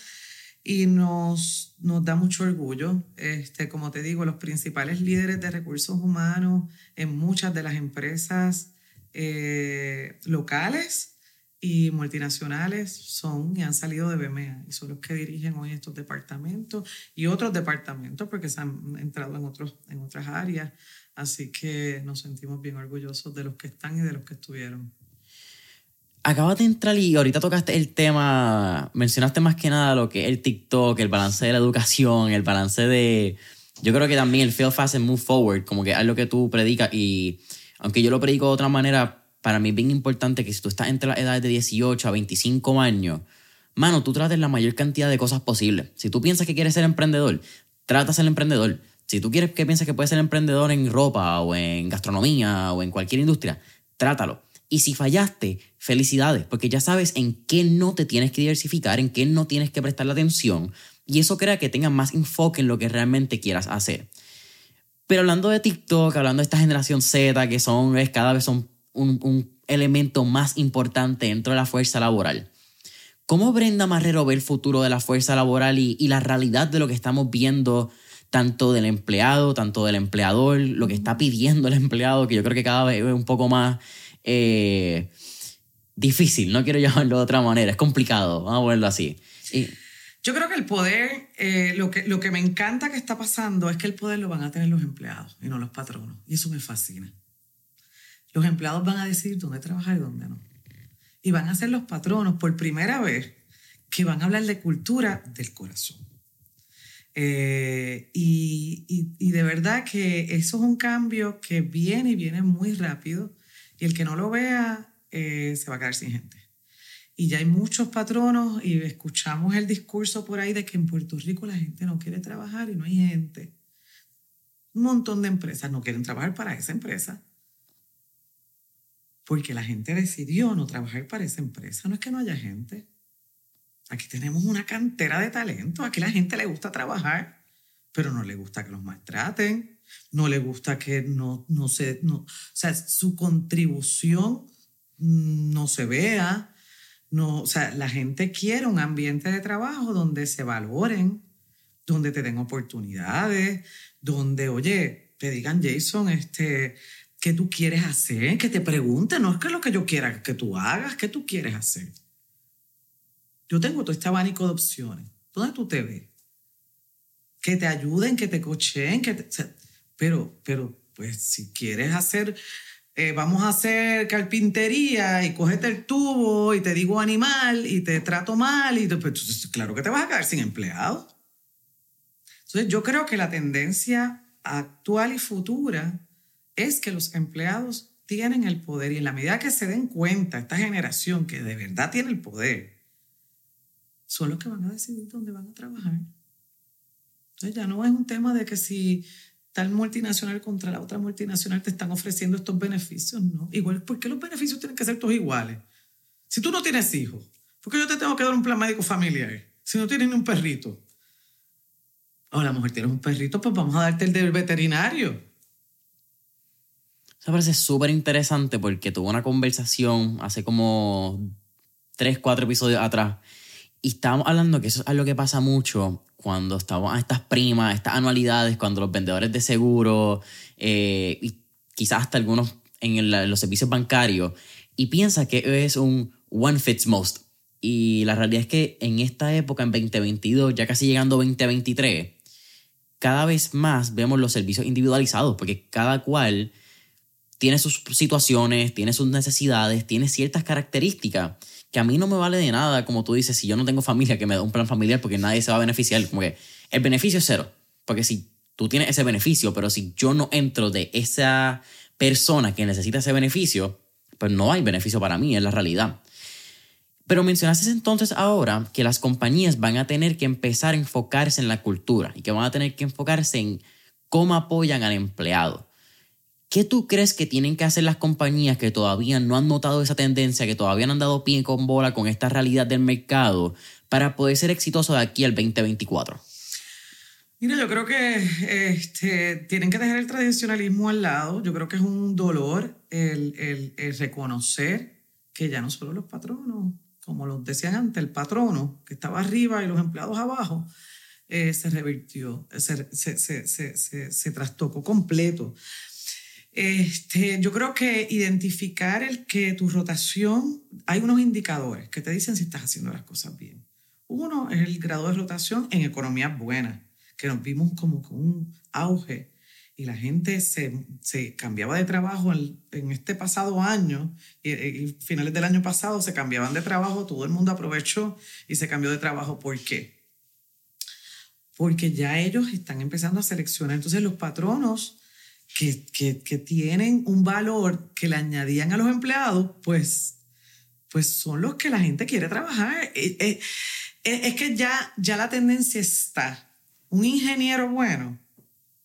y nos, nos da mucho orgullo. Este, como te digo, los principales líderes de recursos humanos en muchas de las empresas eh, locales y multinacionales son y han salido de BMEA y son los que dirigen hoy estos departamentos y otros departamentos porque se han entrado en, otros, en otras áreas. Así que nos sentimos bien orgullosos de los que están y de los que estuvieron. Acabas de entrar y ahorita tocaste el tema, mencionaste más que nada lo que es el TikTok, el balance de la educación, el balance de... Yo creo que también el feel fast and move forward, como que es lo que tú predicas y aunque yo lo predico de otra manera, para mí es bien importante que si tú estás entre las edades de 18 a 25 años, mano, tú trates la mayor cantidad de cosas posible. Si tú piensas que quieres ser emprendedor, trata ser emprendedor. Si tú quieres que piensas que puedes ser emprendedor en ropa o en gastronomía o en cualquier industria, trátalo. Y si fallaste, felicidades, porque ya sabes en qué no te tienes que diversificar, en qué no tienes que prestar la atención, y eso crea que tengas más enfoque en lo que realmente quieras hacer. Pero hablando de TikTok, hablando de esta generación Z, que son, es, cada vez son un, elemento más importante dentro de la fuerza laboral. ¿Cómo Brenda Marrero ve el futuro de la fuerza laboral y, y la realidad de lo que estamos viendo tanto del empleado, tanto del empleador, lo que está pidiendo el empleado, que yo creo que cada vez es un poco más eh, difícil, no quiero <laughs> llamarlo de otra manera, es complicado, vamos a ponerlo así. Yo creo que el poder, eh, lo, que, lo que me encanta que está pasando es que el poder lo van a tener los empleados y no los patronos. Y eso me fascina. Los empleados van a decidir dónde trabajar y dónde no. Y van a ser los patronos por primera vez que van a hablar de cultura del corazón. Eh, y, y, y, de verdad que eso es un cambio que viene y viene muy rápido y el que no lo vea eh, se va a quedar sin gente. Y ya hay muchos patronos y escuchamos el discurso por ahí de que en Puerto Rico la gente no quiere trabajar y no hay gente. Un montón de empresas no quieren trabajar para esa empresa porque la gente decidió no trabajar para esa empresa. No es que no haya gente. Aquí tenemos una cantera de talento. Aquí la gente le gusta trabajar, pero no le gusta que los maltraten, no le gusta que no, no se, no, o sea, su contribución no se vea. No, o sea, la gente quiere un ambiente de trabajo donde se valoren, donde te den oportunidades, donde, oye, te digan, Jason, este, ¿qué tú quieres hacer? Que te pregunten, no es que lo que yo quiera que tú hagas, ¿qué tú quieres hacer? Yo tengo todo este abanico de opciones. ¿Dónde tú te ves? Que te ayuden, que te cocheen, que pero, pero, pues si quieres hacer, eh, vamos a hacer carpintería y cogete el tubo y te digo animal y te trato mal y pues, claro que te vas a quedar sin empleado. Entonces yo creo que la tendencia actual y futura es que los empleados tienen el poder y en la medida que se den cuenta, esta generación que de verdad tiene el poder, son los que van a decidir dónde van a trabajar. Entonces ya no es un tema de que si tal multinacional contra la otra multinacional te están ofreciendo estos beneficios, ¿no? Igual, ¿por qué los beneficios tienen que ser todos iguales? Si tú no tienes hijos, ¿por qué yo te tengo que dar un plan médico familiar? Si no tienes ni un perrito. O a lo mejor tienes un perrito, pues vamos a darte el del veterinario. Eso parece súper interesante porque tuve una conversación hace como tres, cuatro episodios atrás y estábamos hablando que eso es algo que pasa mucho cuando estamos a estas primas, estas anualidades, cuando los vendedores de seguro eh, y quizás hasta algunos en, los servicios bancarios, y piensa que es un one fits most. Y la realidad es que en esta época, en 2022, ya casi llegando a 2023, cada vez más vemos los servicios individualizados, porque cada cual tiene sus situaciones, tiene sus necesidades, tiene ciertas características que a mí no me vale de nada, como tú dices, si yo no tengo familia, que me da un plan familiar porque nadie se va a beneficiar. Como que el beneficio es cero. Porque si tú tienes ese beneficio, pero si yo no entro de esa persona que necesita ese beneficio, pues no hay beneficio para mí, es la realidad. Pero mencionaste entonces ahora que las compañías van a tener que empezar a enfocarse en la cultura y que van a tener que enfocarse en cómo apoyan al empleado. ¿Qué tú crees que tienen que hacer las compañías que todavía no han notado esa tendencia, que todavía no han dado pie con bola con esta realidad del mercado para poder ser exitoso de aquí al 2024? Mira, yo creo que este, tienen que dejar el tradicionalismo al lado. Yo creo que es un dolor el, reconocer que ya no solo los patronos, como los decían antes, el patrono que estaba arriba y los empleados abajo, eh, se revirtió, se, se, se, se, trastocó completo. Este, yo creo que identificar el que tu rotación, hay unos indicadores que te dicen si estás haciendo las cosas bien. Uno es el grado de rotación en economías buenas, que nos vimos como con un auge y la gente se, se cambiaba de trabajo en, este pasado año y, y, finales del año pasado se cambiaban de trabajo, todo el mundo aprovechó y se cambió de trabajo. ¿Por qué? Porque ya ellos están empezando a seleccionar. Entonces los patronos que, que, que tienen un valor que le añadían a los empleados, pues, pues son los que la gente quiere trabajar. Eh, eh, eh, es que ya, ya la tendencia está. Un ingeniero bueno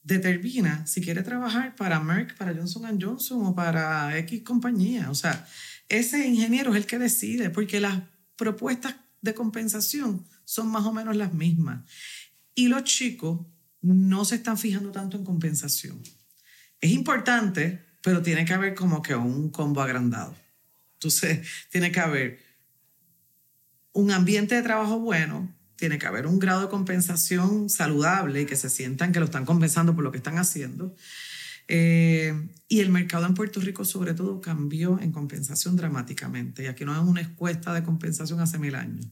determina si quiere trabajar para Merck, para Johnson Johnson o para X compañía. O sea, ese ingeniero es el que decide porque las propuestas de compensación son más o menos las mismas. Y los chicos no se están fijando tanto en compensación. Es importante, pero tiene que haber como que un combo agrandado. Entonces, tiene que haber un ambiente de trabajo bueno, tiene que haber un grado de compensación saludable y que se sientan que lo están compensando por lo que están haciendo. Eh, y el mercado en Puerto Rico, sobre todo, cambió en compensación dramáticamente. Y aquí no hay una encuesta de compensación hace mil años.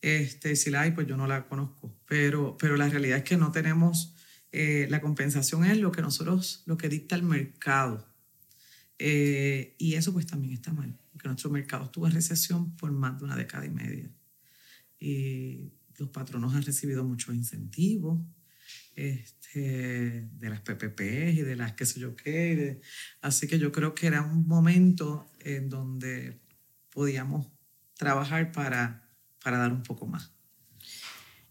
Este, si la hay, pues yo no la conozco. Pero, pero la realidad es que no tenemos, eh, la compensación es lo que nosotros, lo que dicta el mercado. Eh, y eso pues también está mal, porque nuestro mercado estuvo en recesión por más de una década y media. Y los patronos han recibido muchos incentivos este, de las PPP y de las qué sé yo qué. así que yo creo que era un momento en donde podíamos trabajar para, para dar un poco más.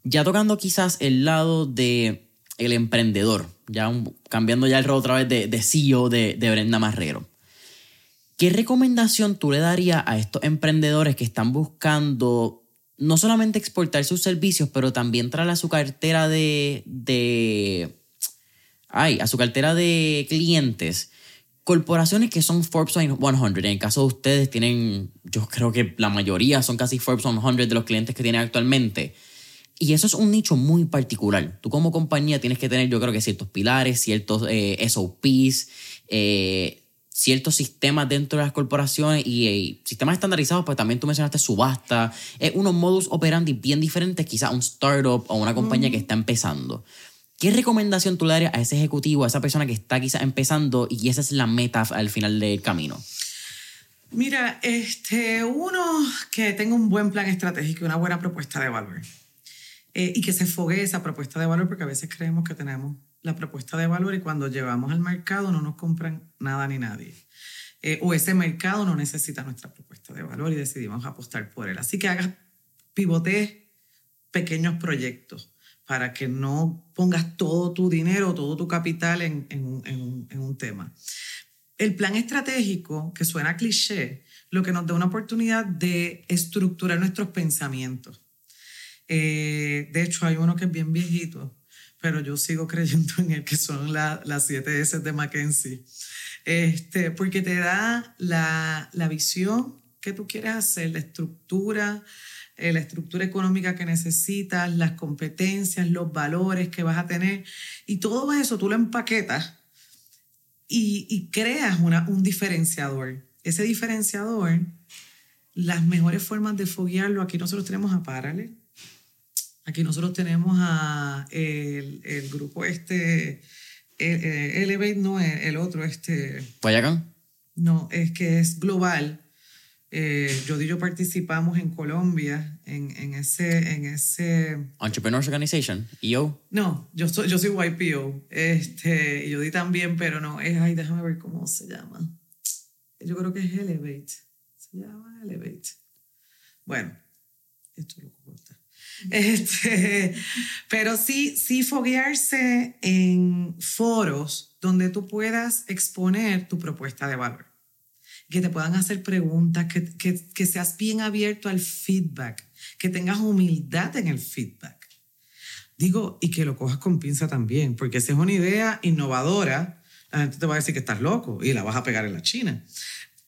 Ya tocando quizás el lado de el emprendedor, ya cambiando ya el rol otra vez de, de CEO de, de Brenda Marrero. ¿Qué recomendación tú le darías a estos emprendedores que están buscando no solamente exportar sus servicios, pero también traer a su cartera de, de ay, a su cartera de clientes corporaciones que son Forbes 100. En el caso de ustedes tienen, yo creo que la mayoría son casi Forbes 100 de los clientes que tienen actualmente. Y eso es un nicho muy particular. Tú como compañía tienes que tener, yo creo que ciertos pilares, ciertos eh, SOPs, eh, ciertos sistemas dentro de las corporaciones y, sistemas estandarizados, pues también tú mencionaste subasta, es unos modus operandi bien diferentes quizás a un startup o una compañía que está empezando. ¿Qué recomendación tú le darías a ese ejecutivo, a esa persona que está quizás empezando y esa es la meta al final del camino? Mira, este, uno que tenga un buen plan estratégico y una buena propuesta de valor. Eh, y que se fogue esa propuesta de valor porque a veces creemos que tenemos la propuesta de valor y cuando llevamos al mercado no nos compran nada ni nadie. Eh, o ese mercado no necesita nuestra propuesta de valor y decidimos apostar por él. Así que hagas, pivote pequeños proyectos para que no pongas todo tu dinero, todo tu capital en, en, en un tema. El plan estratégico, que suena cliché, lo que nos da una oportunidad de estructurar nuestros pensamientos. Eh, de hecho, hay uno que es bien viejito, pero yo sigo <laughs> creyendo en él, que son las siete S de Mackenzie. Este, porque te da la, la visión que tú quieres hacer, la estructura, eh, la estructura económica que necesitas, las competencias, los valores que vas a tener, y todo eso tú lo empaquetas y, y creas una, un diferenciador. Ese diferenciador, las mejores formas de foguearlo, aquí nosotros tenemos a Parallel, Aquí nosotros tenemos a el, el grupo este, Elevate, no, el, otro, este... ¿Payacán? No, es que es global. Eh, yo y yo participamos en Colombia en, en, ese, en ese... Entrepreneurs Organization, EO. No, yo soy, yo soy YPO. Este, yo di también, pero no, es, ay, déjame ver cómo se llama. Yo creo que es Elevate. Se llama Elevate. Bueno, esto lo corta. <laughs> Este, pero sí, sí foguearse en foros donde tú puedas exponer tu propuesta de valor. Que te puedan hacer preguntas, que, que, que seas bien abierto al feedback, que tengas humildad en el feedback. Digo, y que lo cojas con pinza también, porque si es una idea innovadora, la gente te va a decir que estás loco y la vas a pegar en la China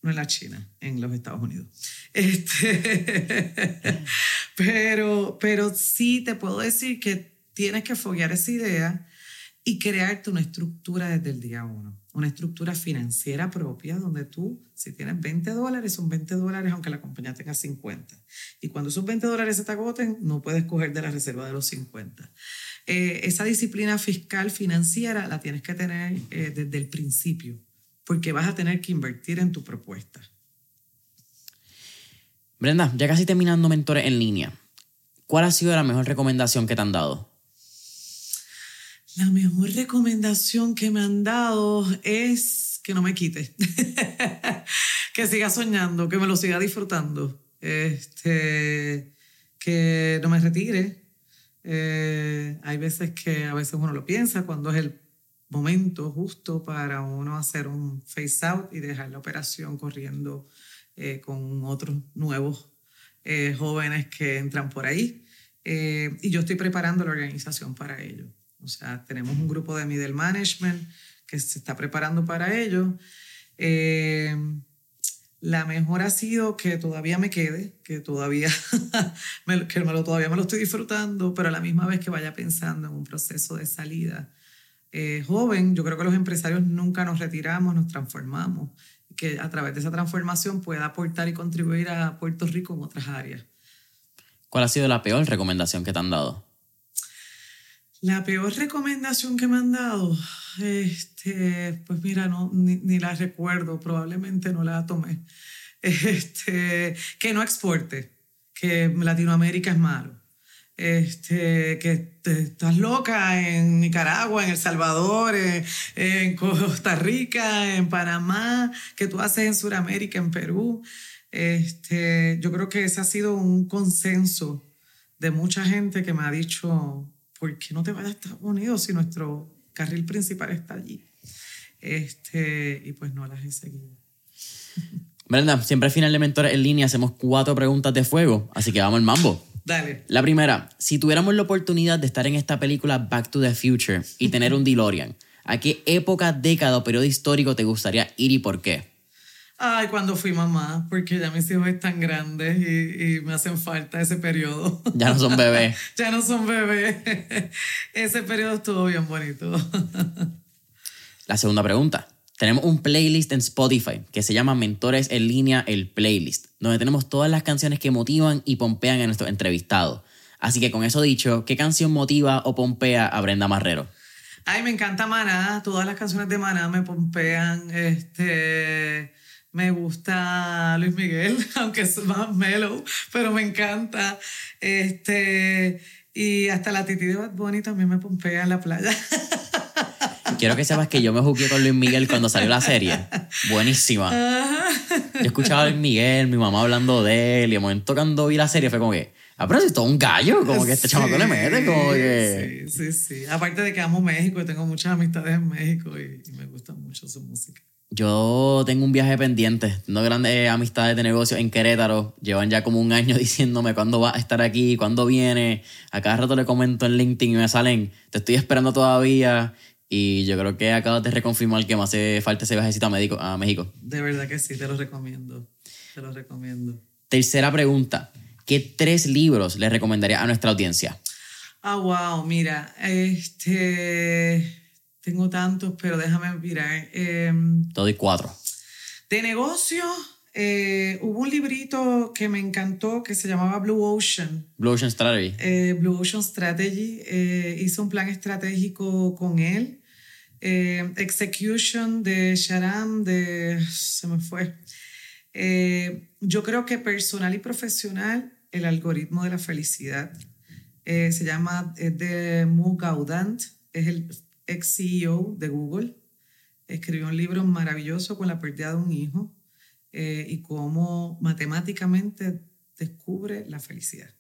no en la China, en los Estados Unidos. Este, <laughs> pero, pero sí te puedo decir que tienes que foguear esa idea y crearte una estructura desde el día uno. una estructura financiera propia donde tú, si tienes 20 dólares, son 20 dólares aunque la compañía tenga 50. Y cuando esos 20 dólares se te agoten, no puedes coger de la reserva de los 50. Eh, esa disciplina fiscal financiera la tienes que tener eh, desde el principio, porque vas a tener que invertir en tu propuesta. Brenda, ya casi terminando Mentores en línea, ¿cuál ha sido la mejor recomendación que te han dado? La mejor recomendación que me han dado es que no me quite, <laughs> que siga soñando, que me lo siga disfrutando, este, que no me retire. Eh, hay veces que a veces uno lo piensa cuando es el momento justo para uno hacer un face out y dejar la operación corriendo eh, con otros nuevos eh, jóvenes que entran por ahí. y yo estoy preparando la organización para ello. O sea, tenemos un grupo de middle management que se está preparando para ello. Eh, la mejor ha sido que todavía me quede, que todavía <laughs> me, que me lo, todavía me lo estoy disfrutando, pero a la misma vez que vaya pensando en un proceso de salida. Eh, joven, yo creo que los empresarios nunca nos retiramos, nos transformamos, que a través de esa transformación pueda aportar y contribuir a Puerto Rico en otras áreas. ¿Cuál ha sido la peor recomendación que te han dado? La peor recomendación que me han dado, este, pues mira, no, ni, la recuerdo, probablemente no la tomé. <laughs> Este, que no exporte, que Latinoamérica es malo. Este, que estás loca en Nicaragua, en El Salvador, en, en, Costa Rica, en Panamá, que tú haces en Sudamérica, en Perú. Este, yo creo que ese ha sido un consenso de mucha gente que me ha dicho, ¿por qué no te vayas a Estados Unidos si nuestro carril principal está allí? Este, y pues no las he seguido. Brenda, siempre al final de Mentores en línea hacemos cuatro preguntas de fuego, así que vamos al mambo. Dale. La primera, si tuviéramos la oportunidad de estar en esta película Back to the Future y <laughs> tener un DeLorean, ¿a qué época, década o periodo histórico te gustaría ir y por qué? Ay, cuando fui mamá, porque ya mis hijos están grandes y, me hacen falta ese periodo. Ya no son bebés. <laughs> ya no son bebés. <laughs> ese periodo estuvo bien bonito. La segunda pregunta. Tenemos un playlist en Spotify que se llama Mentores en línea, el playlist, donde tenemos todas las canciones que motivan y pompean a nuestros entrevistados. Así que con eso dicho, ¿qué canción motiva o pompea a Brenda Marrero? Ay, me encanta Maná, todas las canciones de Maná me pompean. Este, me gusta Luis Miguel, <laughs> aunque es más mellow, pero me encanta. Este, y hasta la titi de Bad Bunny también me pompea en la playa. <laughs> Quiero que sepas que yo me jugué con Luis Miguel cuando salió la serie. Buenísima. Yo escuchaba a Luis Miguel, mi mamá hablando de él, y de momento cuando vi la serie fue como que, ah, pero si todo un gallo, como que este chamaco le mete, como que... Sí, sí, sí. Aparte de que amo México y tengo muchas amistades en México y me gusta mucho su música. Yo tengo un viaje pendiente, tengo grandes amistades de negocios en Querétaro. Llevan ya como un año <laughs> diciéndome cuándo va a estar aquí, cuándo viene. A cada rato le comento en LinkedIn y me salen, te estoy esperando todavía. Y yo creo que acabas de reconfirmar que me hace falta ese viajecito a, México, a México. De verdad que sí, te lo recomiendo. Te lo recomiendo. Tercera pregunta. ¿Qué tres libros le recomendaría a nuestra audiencia? Ah, wow, mira, este tengo tantos, pero déjame mirar. Eh, Todo y cuatro. De negocio, eh, hubo un librito que me encantó que se llamaba Blue Ocean. Blue Ocean Strategy. Eh, Blue Ocean Strategy. Eh, hice un plan estratégico con él. Execution de Sharam, de. Se me fue. yo creo que personal y profesional, el algoritmo de la felicidad. se llama, es de Mu. Es el ex CEO de Google, escribió un libro maravilloso con la pérdida de un hijo eh, y cómo matemáticamente descubre la felicidad.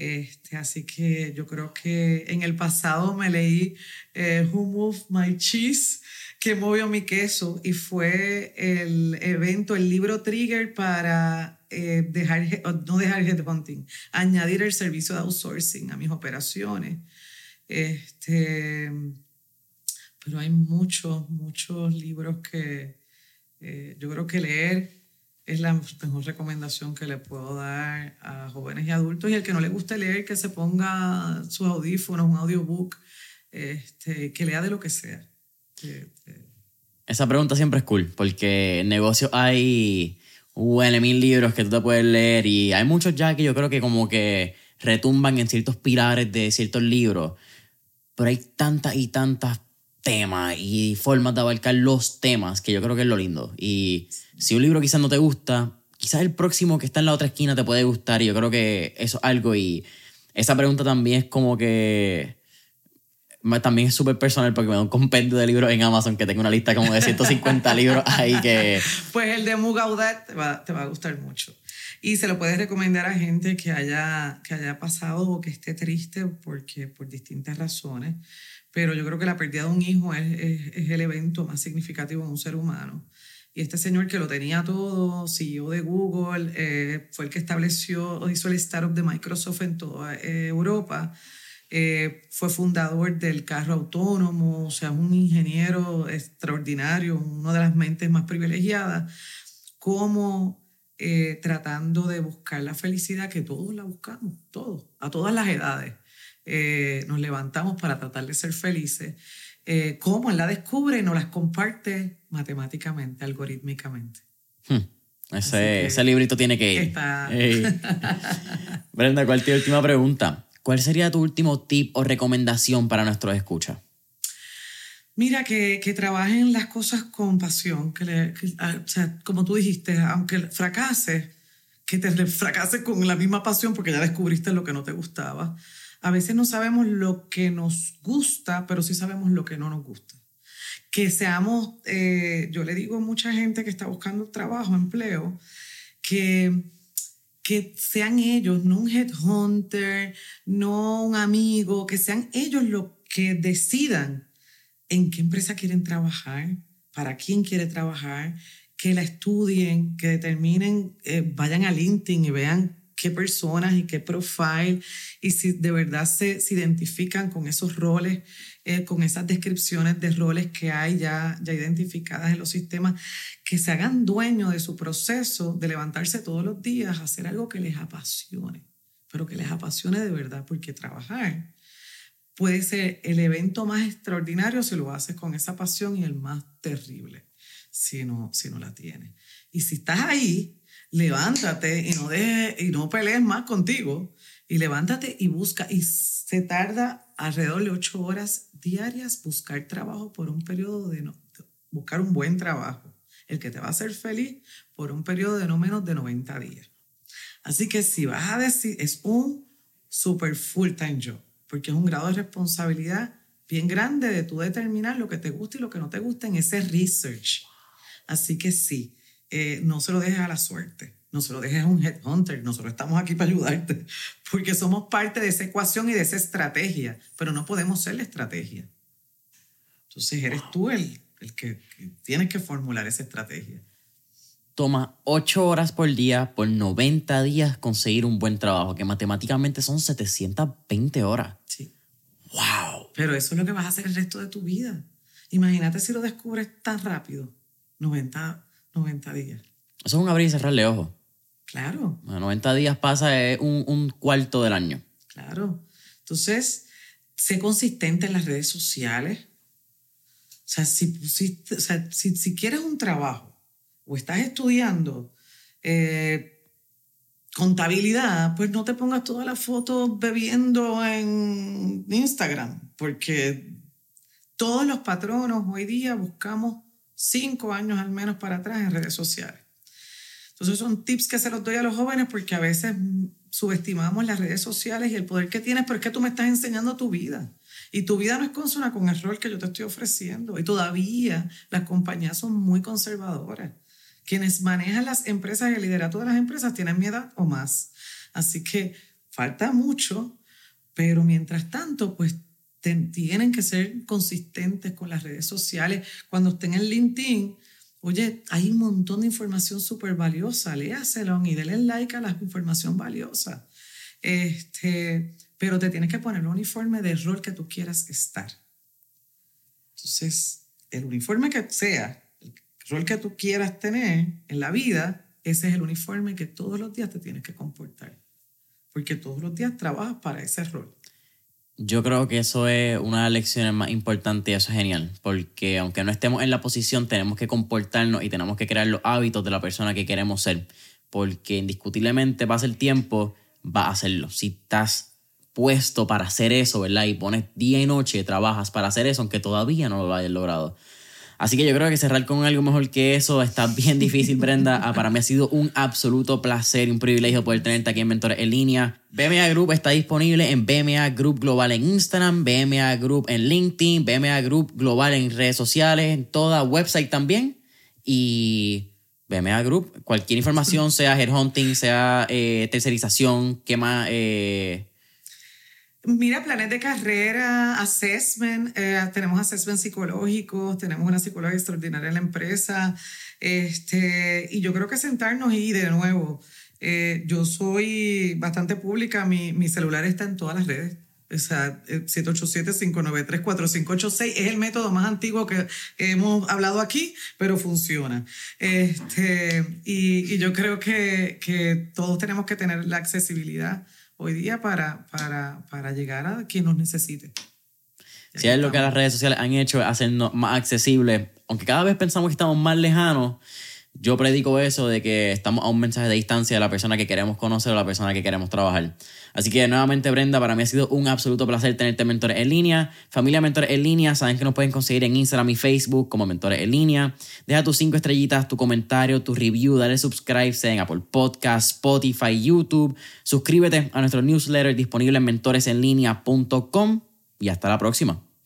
Este, así que yo creo que en el pasado me leí eh, Who Moved My Cheese, que movió mi queso, y fue el evento, el libro trigger para eh, dejar, no dejar headhunting, añadir el servicio de outsourcing a mis operaciones. Este, pero hay muchos, muchos libros que eh, yo creo que leer es la mejor recomendación que le puedo dar a jóvenes y adultos. Y el que no le guste leer, que se ponga sus audífonos, un audiobook, este, que lea de lo que sea. Esa pregunta siempre es cool, porque en negocios hay bueno, mil libros que tú te puedes leer y hay muchos ya que yo creo que como que retumban en ciertos pilares de ciertos libros, pero hay tantas y tantas temas y formas de abarcar los temas que yo creo que es lo lindo. Y si un libro quizás no te gusta, quizás el próximo que está en la otra esquina te puede gustar y yo creo que eso es algo y esa pregunta también es como que también es súper personal porque me da un compendio de libros en Amazon que tengo una lista como de 150 <laughs> libros ahí que... Pues el de Mugaudat te va, te va a gustar mucho. Y se lo puedes recomendar a gente que haya, que haya pasado o que esté triste porque, por distintas razones. Pero yo creo que la pérdida de un hijo es, es, el evento más significativo en un ser humano. Y este señor que lo tenía todo, CEO de Google, eh, fue el que estableció, hizo el startup de Microsoft en toda eh, Europa eh, fue fundador del carro autónomo, o sea, un ingeniero extraordinario, una de las mentes más privilegiadas, como tratando de buscar la felicidad que todos la buscamos, todos, a todas las edades. Eh, nos levantamos para tratar de ser felices. cómo él la descubre y nos las comparte matemáticamente, algorítmicamente. Hmm. Ese, ese, librito tiene que ir. <laughs> Brenda, ¿cuál es tu última pregunta? ¿Cuál sería tu último tip o recomendación para nuestros escuchas? Mira, que, que trabajen las cosas con pasión, que, ah, o sea, como tú dijiste, aunque fracase, que te fracase con la misma pasión porque ya descubriste lo que no te gustaba. A veces no sabemos lo que nos gusta, pero sí sabemos lo que no nos gusta. Que seamos, eh, yo le digo a mucha gente que está buscando trabajo, empleo, que que sean ellos, no un headhunter, no un amigo, que sean ellos los que decidan en qué empresa quieren trabajar, para quién quiere trabajar, que la estudien, que determinen, eh, vayan a LinkedIn y vean qué personas y qué profile y si de verdad se, identifican con esos roles, eh, con esas descripciones de roles que hay ya, ya identificadas en los sistemas, que se hagan dueños de su proceso de levantarse todos los días, hacer algo que les apasione, pero que les apasione de verdad, porque trabajar puede ser el evento más extraordinario si lo haces con esa pasión y el más terrible si no, si no la tienes. Y si estás ahí, levántate y no, deje, y no pelees más contigo. Y levántate y busca. Y se tarda alrededor de ocho horas diarias buscar trabajo por un periodo de no, buscar un buen trabajo, el que te va a hacer feliz por un periodo de no menos de 90 días. Así que si vas a decir, es un super full time job, porque es un grado de responsabilidad bien grande de tú determinar lo que te gusta y lo que no te gusta en ese research. Así que sí, eh, no se lo dejes a la suerte, no se lo dejes a un headhunter, nosotros estamos aquí para ayudarte, <laughs> porque somos parte de esa ecuación y de esa estrategia, pero no podemos ser la estrategia. Entonces eres tú el, el que, tienes que formular esa estrategia. Toma 8 horas por día por 90 días conseguir un buen trabajo, que matemáticamente son 720 horas. Sí. ¡Wow! Pero eso es lo que vas a hacer el resto de tu vida. Imagínate si lo descubres tan rápido. 90 90 días. Eso es un abrir y cerrar de ojos. Claro. 90 días pasa un, un, cuarto del año. Claro. Entonces, sé consistente en las redes sociales. O sea, si, si, o sea, si, si quieres un trabajo o estás estudiando eh, contabilidad, pues no te pongas todas las fotos bebiendo en Instagram, porque todos los patronos hoy día buscamos cinco años al menos para atrás en redes sociales. Entonces son tips que se los doy a los jóvenes porque a veces subestimamos las redes sociales y el poder que tienes, pero es que tú me estás enseñando tu vida. Y tu vida no es consona con el rol que yo te estoy ofreciendo. Y todavía las compañías son muy conservadoras. Quienes manejan las empresas y el liderato de las empresas tienen mi edad o más. Así que falta mucho, pero mientras tanto, pues tienen que ser consistentes con las redes sociales. Cuando estén en LinkedIn, oye, hay un montón de información súper valiosa, léaselo y denle like a la información valiosa. Este, pero te tienes que poner el uniforme del rol que tú quieras estar. Entonces, el uniforme que sea, el rol que tú quieras tener en la vida, ese es el uniforme que todos los días te tienes que comportar. Porque todos los días trabajas para ese rol Yo creo que eso es una de las lecciones más importantes y eso es genial, porque aunque no estemos en la posición, tenemos que comportarnos y tenemos que crear los hábitos de la persona que queremos ser, porque indiscutiblemente pasa el tiempo, va a hacerlo. Si estás puesto para hacer eso, ¿verdad? Y pones día y noche, trabajas para hacer eso, aunque todavía no lo hayas logrado. Así que yo creo que cerrar con algo mejor que eso está bien <laughs> difícil, Brenda. Ah, para mí ha sido un absoluto placer y un privilegio poder tenerte aquí en Mentores en línea. BMA Group está disponible en BMA Group Global en Instagram, BMA Group en LinkedIn, BMA Group Global en redes sociales, en toda website también. Y BMA Group, cualquier información, <laughs> sea headhunting, sea eh, tercerización, ¿qué más? Eh, Mira, planes de carrera, assessment, eh, tenemos assessment psicológicos, tenemos una psicóloga extraordinaria en la empresa, este, y yo creo que sentarnos y de nuevo, eh, yo soy bastante pública, mi, mi, celular está en todas las redes. O sea, 787-593-4586 eh, es el método más antiguo que hemos hablado aquí, pero funciona. Este, y, y yo creo que, que todos tenemos que tener la accesibilidad hoy día para, para, para llegar a quien nos necesite. Si es lo que las redes sociales han hecho, hacernos más accesibles, aunque cada vez pensamos que estamos más lejanos, yo predico eso de que estamos a un mensaje de distancia de la persona que queremos conocer o la persona que queremos trabajar. Así que nuevamente, Brenda, para mí ha sido un absoluto placer tenerte Mentores en línea. Familia Mentores en línea, saben que nos pueden conseguir en Instagram y Facebook como Mentores en línea. Deja tus cinco estrellitas, tu comentario, tu review, dale subscribe en Apple Podcast, Spotify, YouTube. Suscríbete a nuestro newsletter disponible en mentoresenlinea.com y hasta la próxima.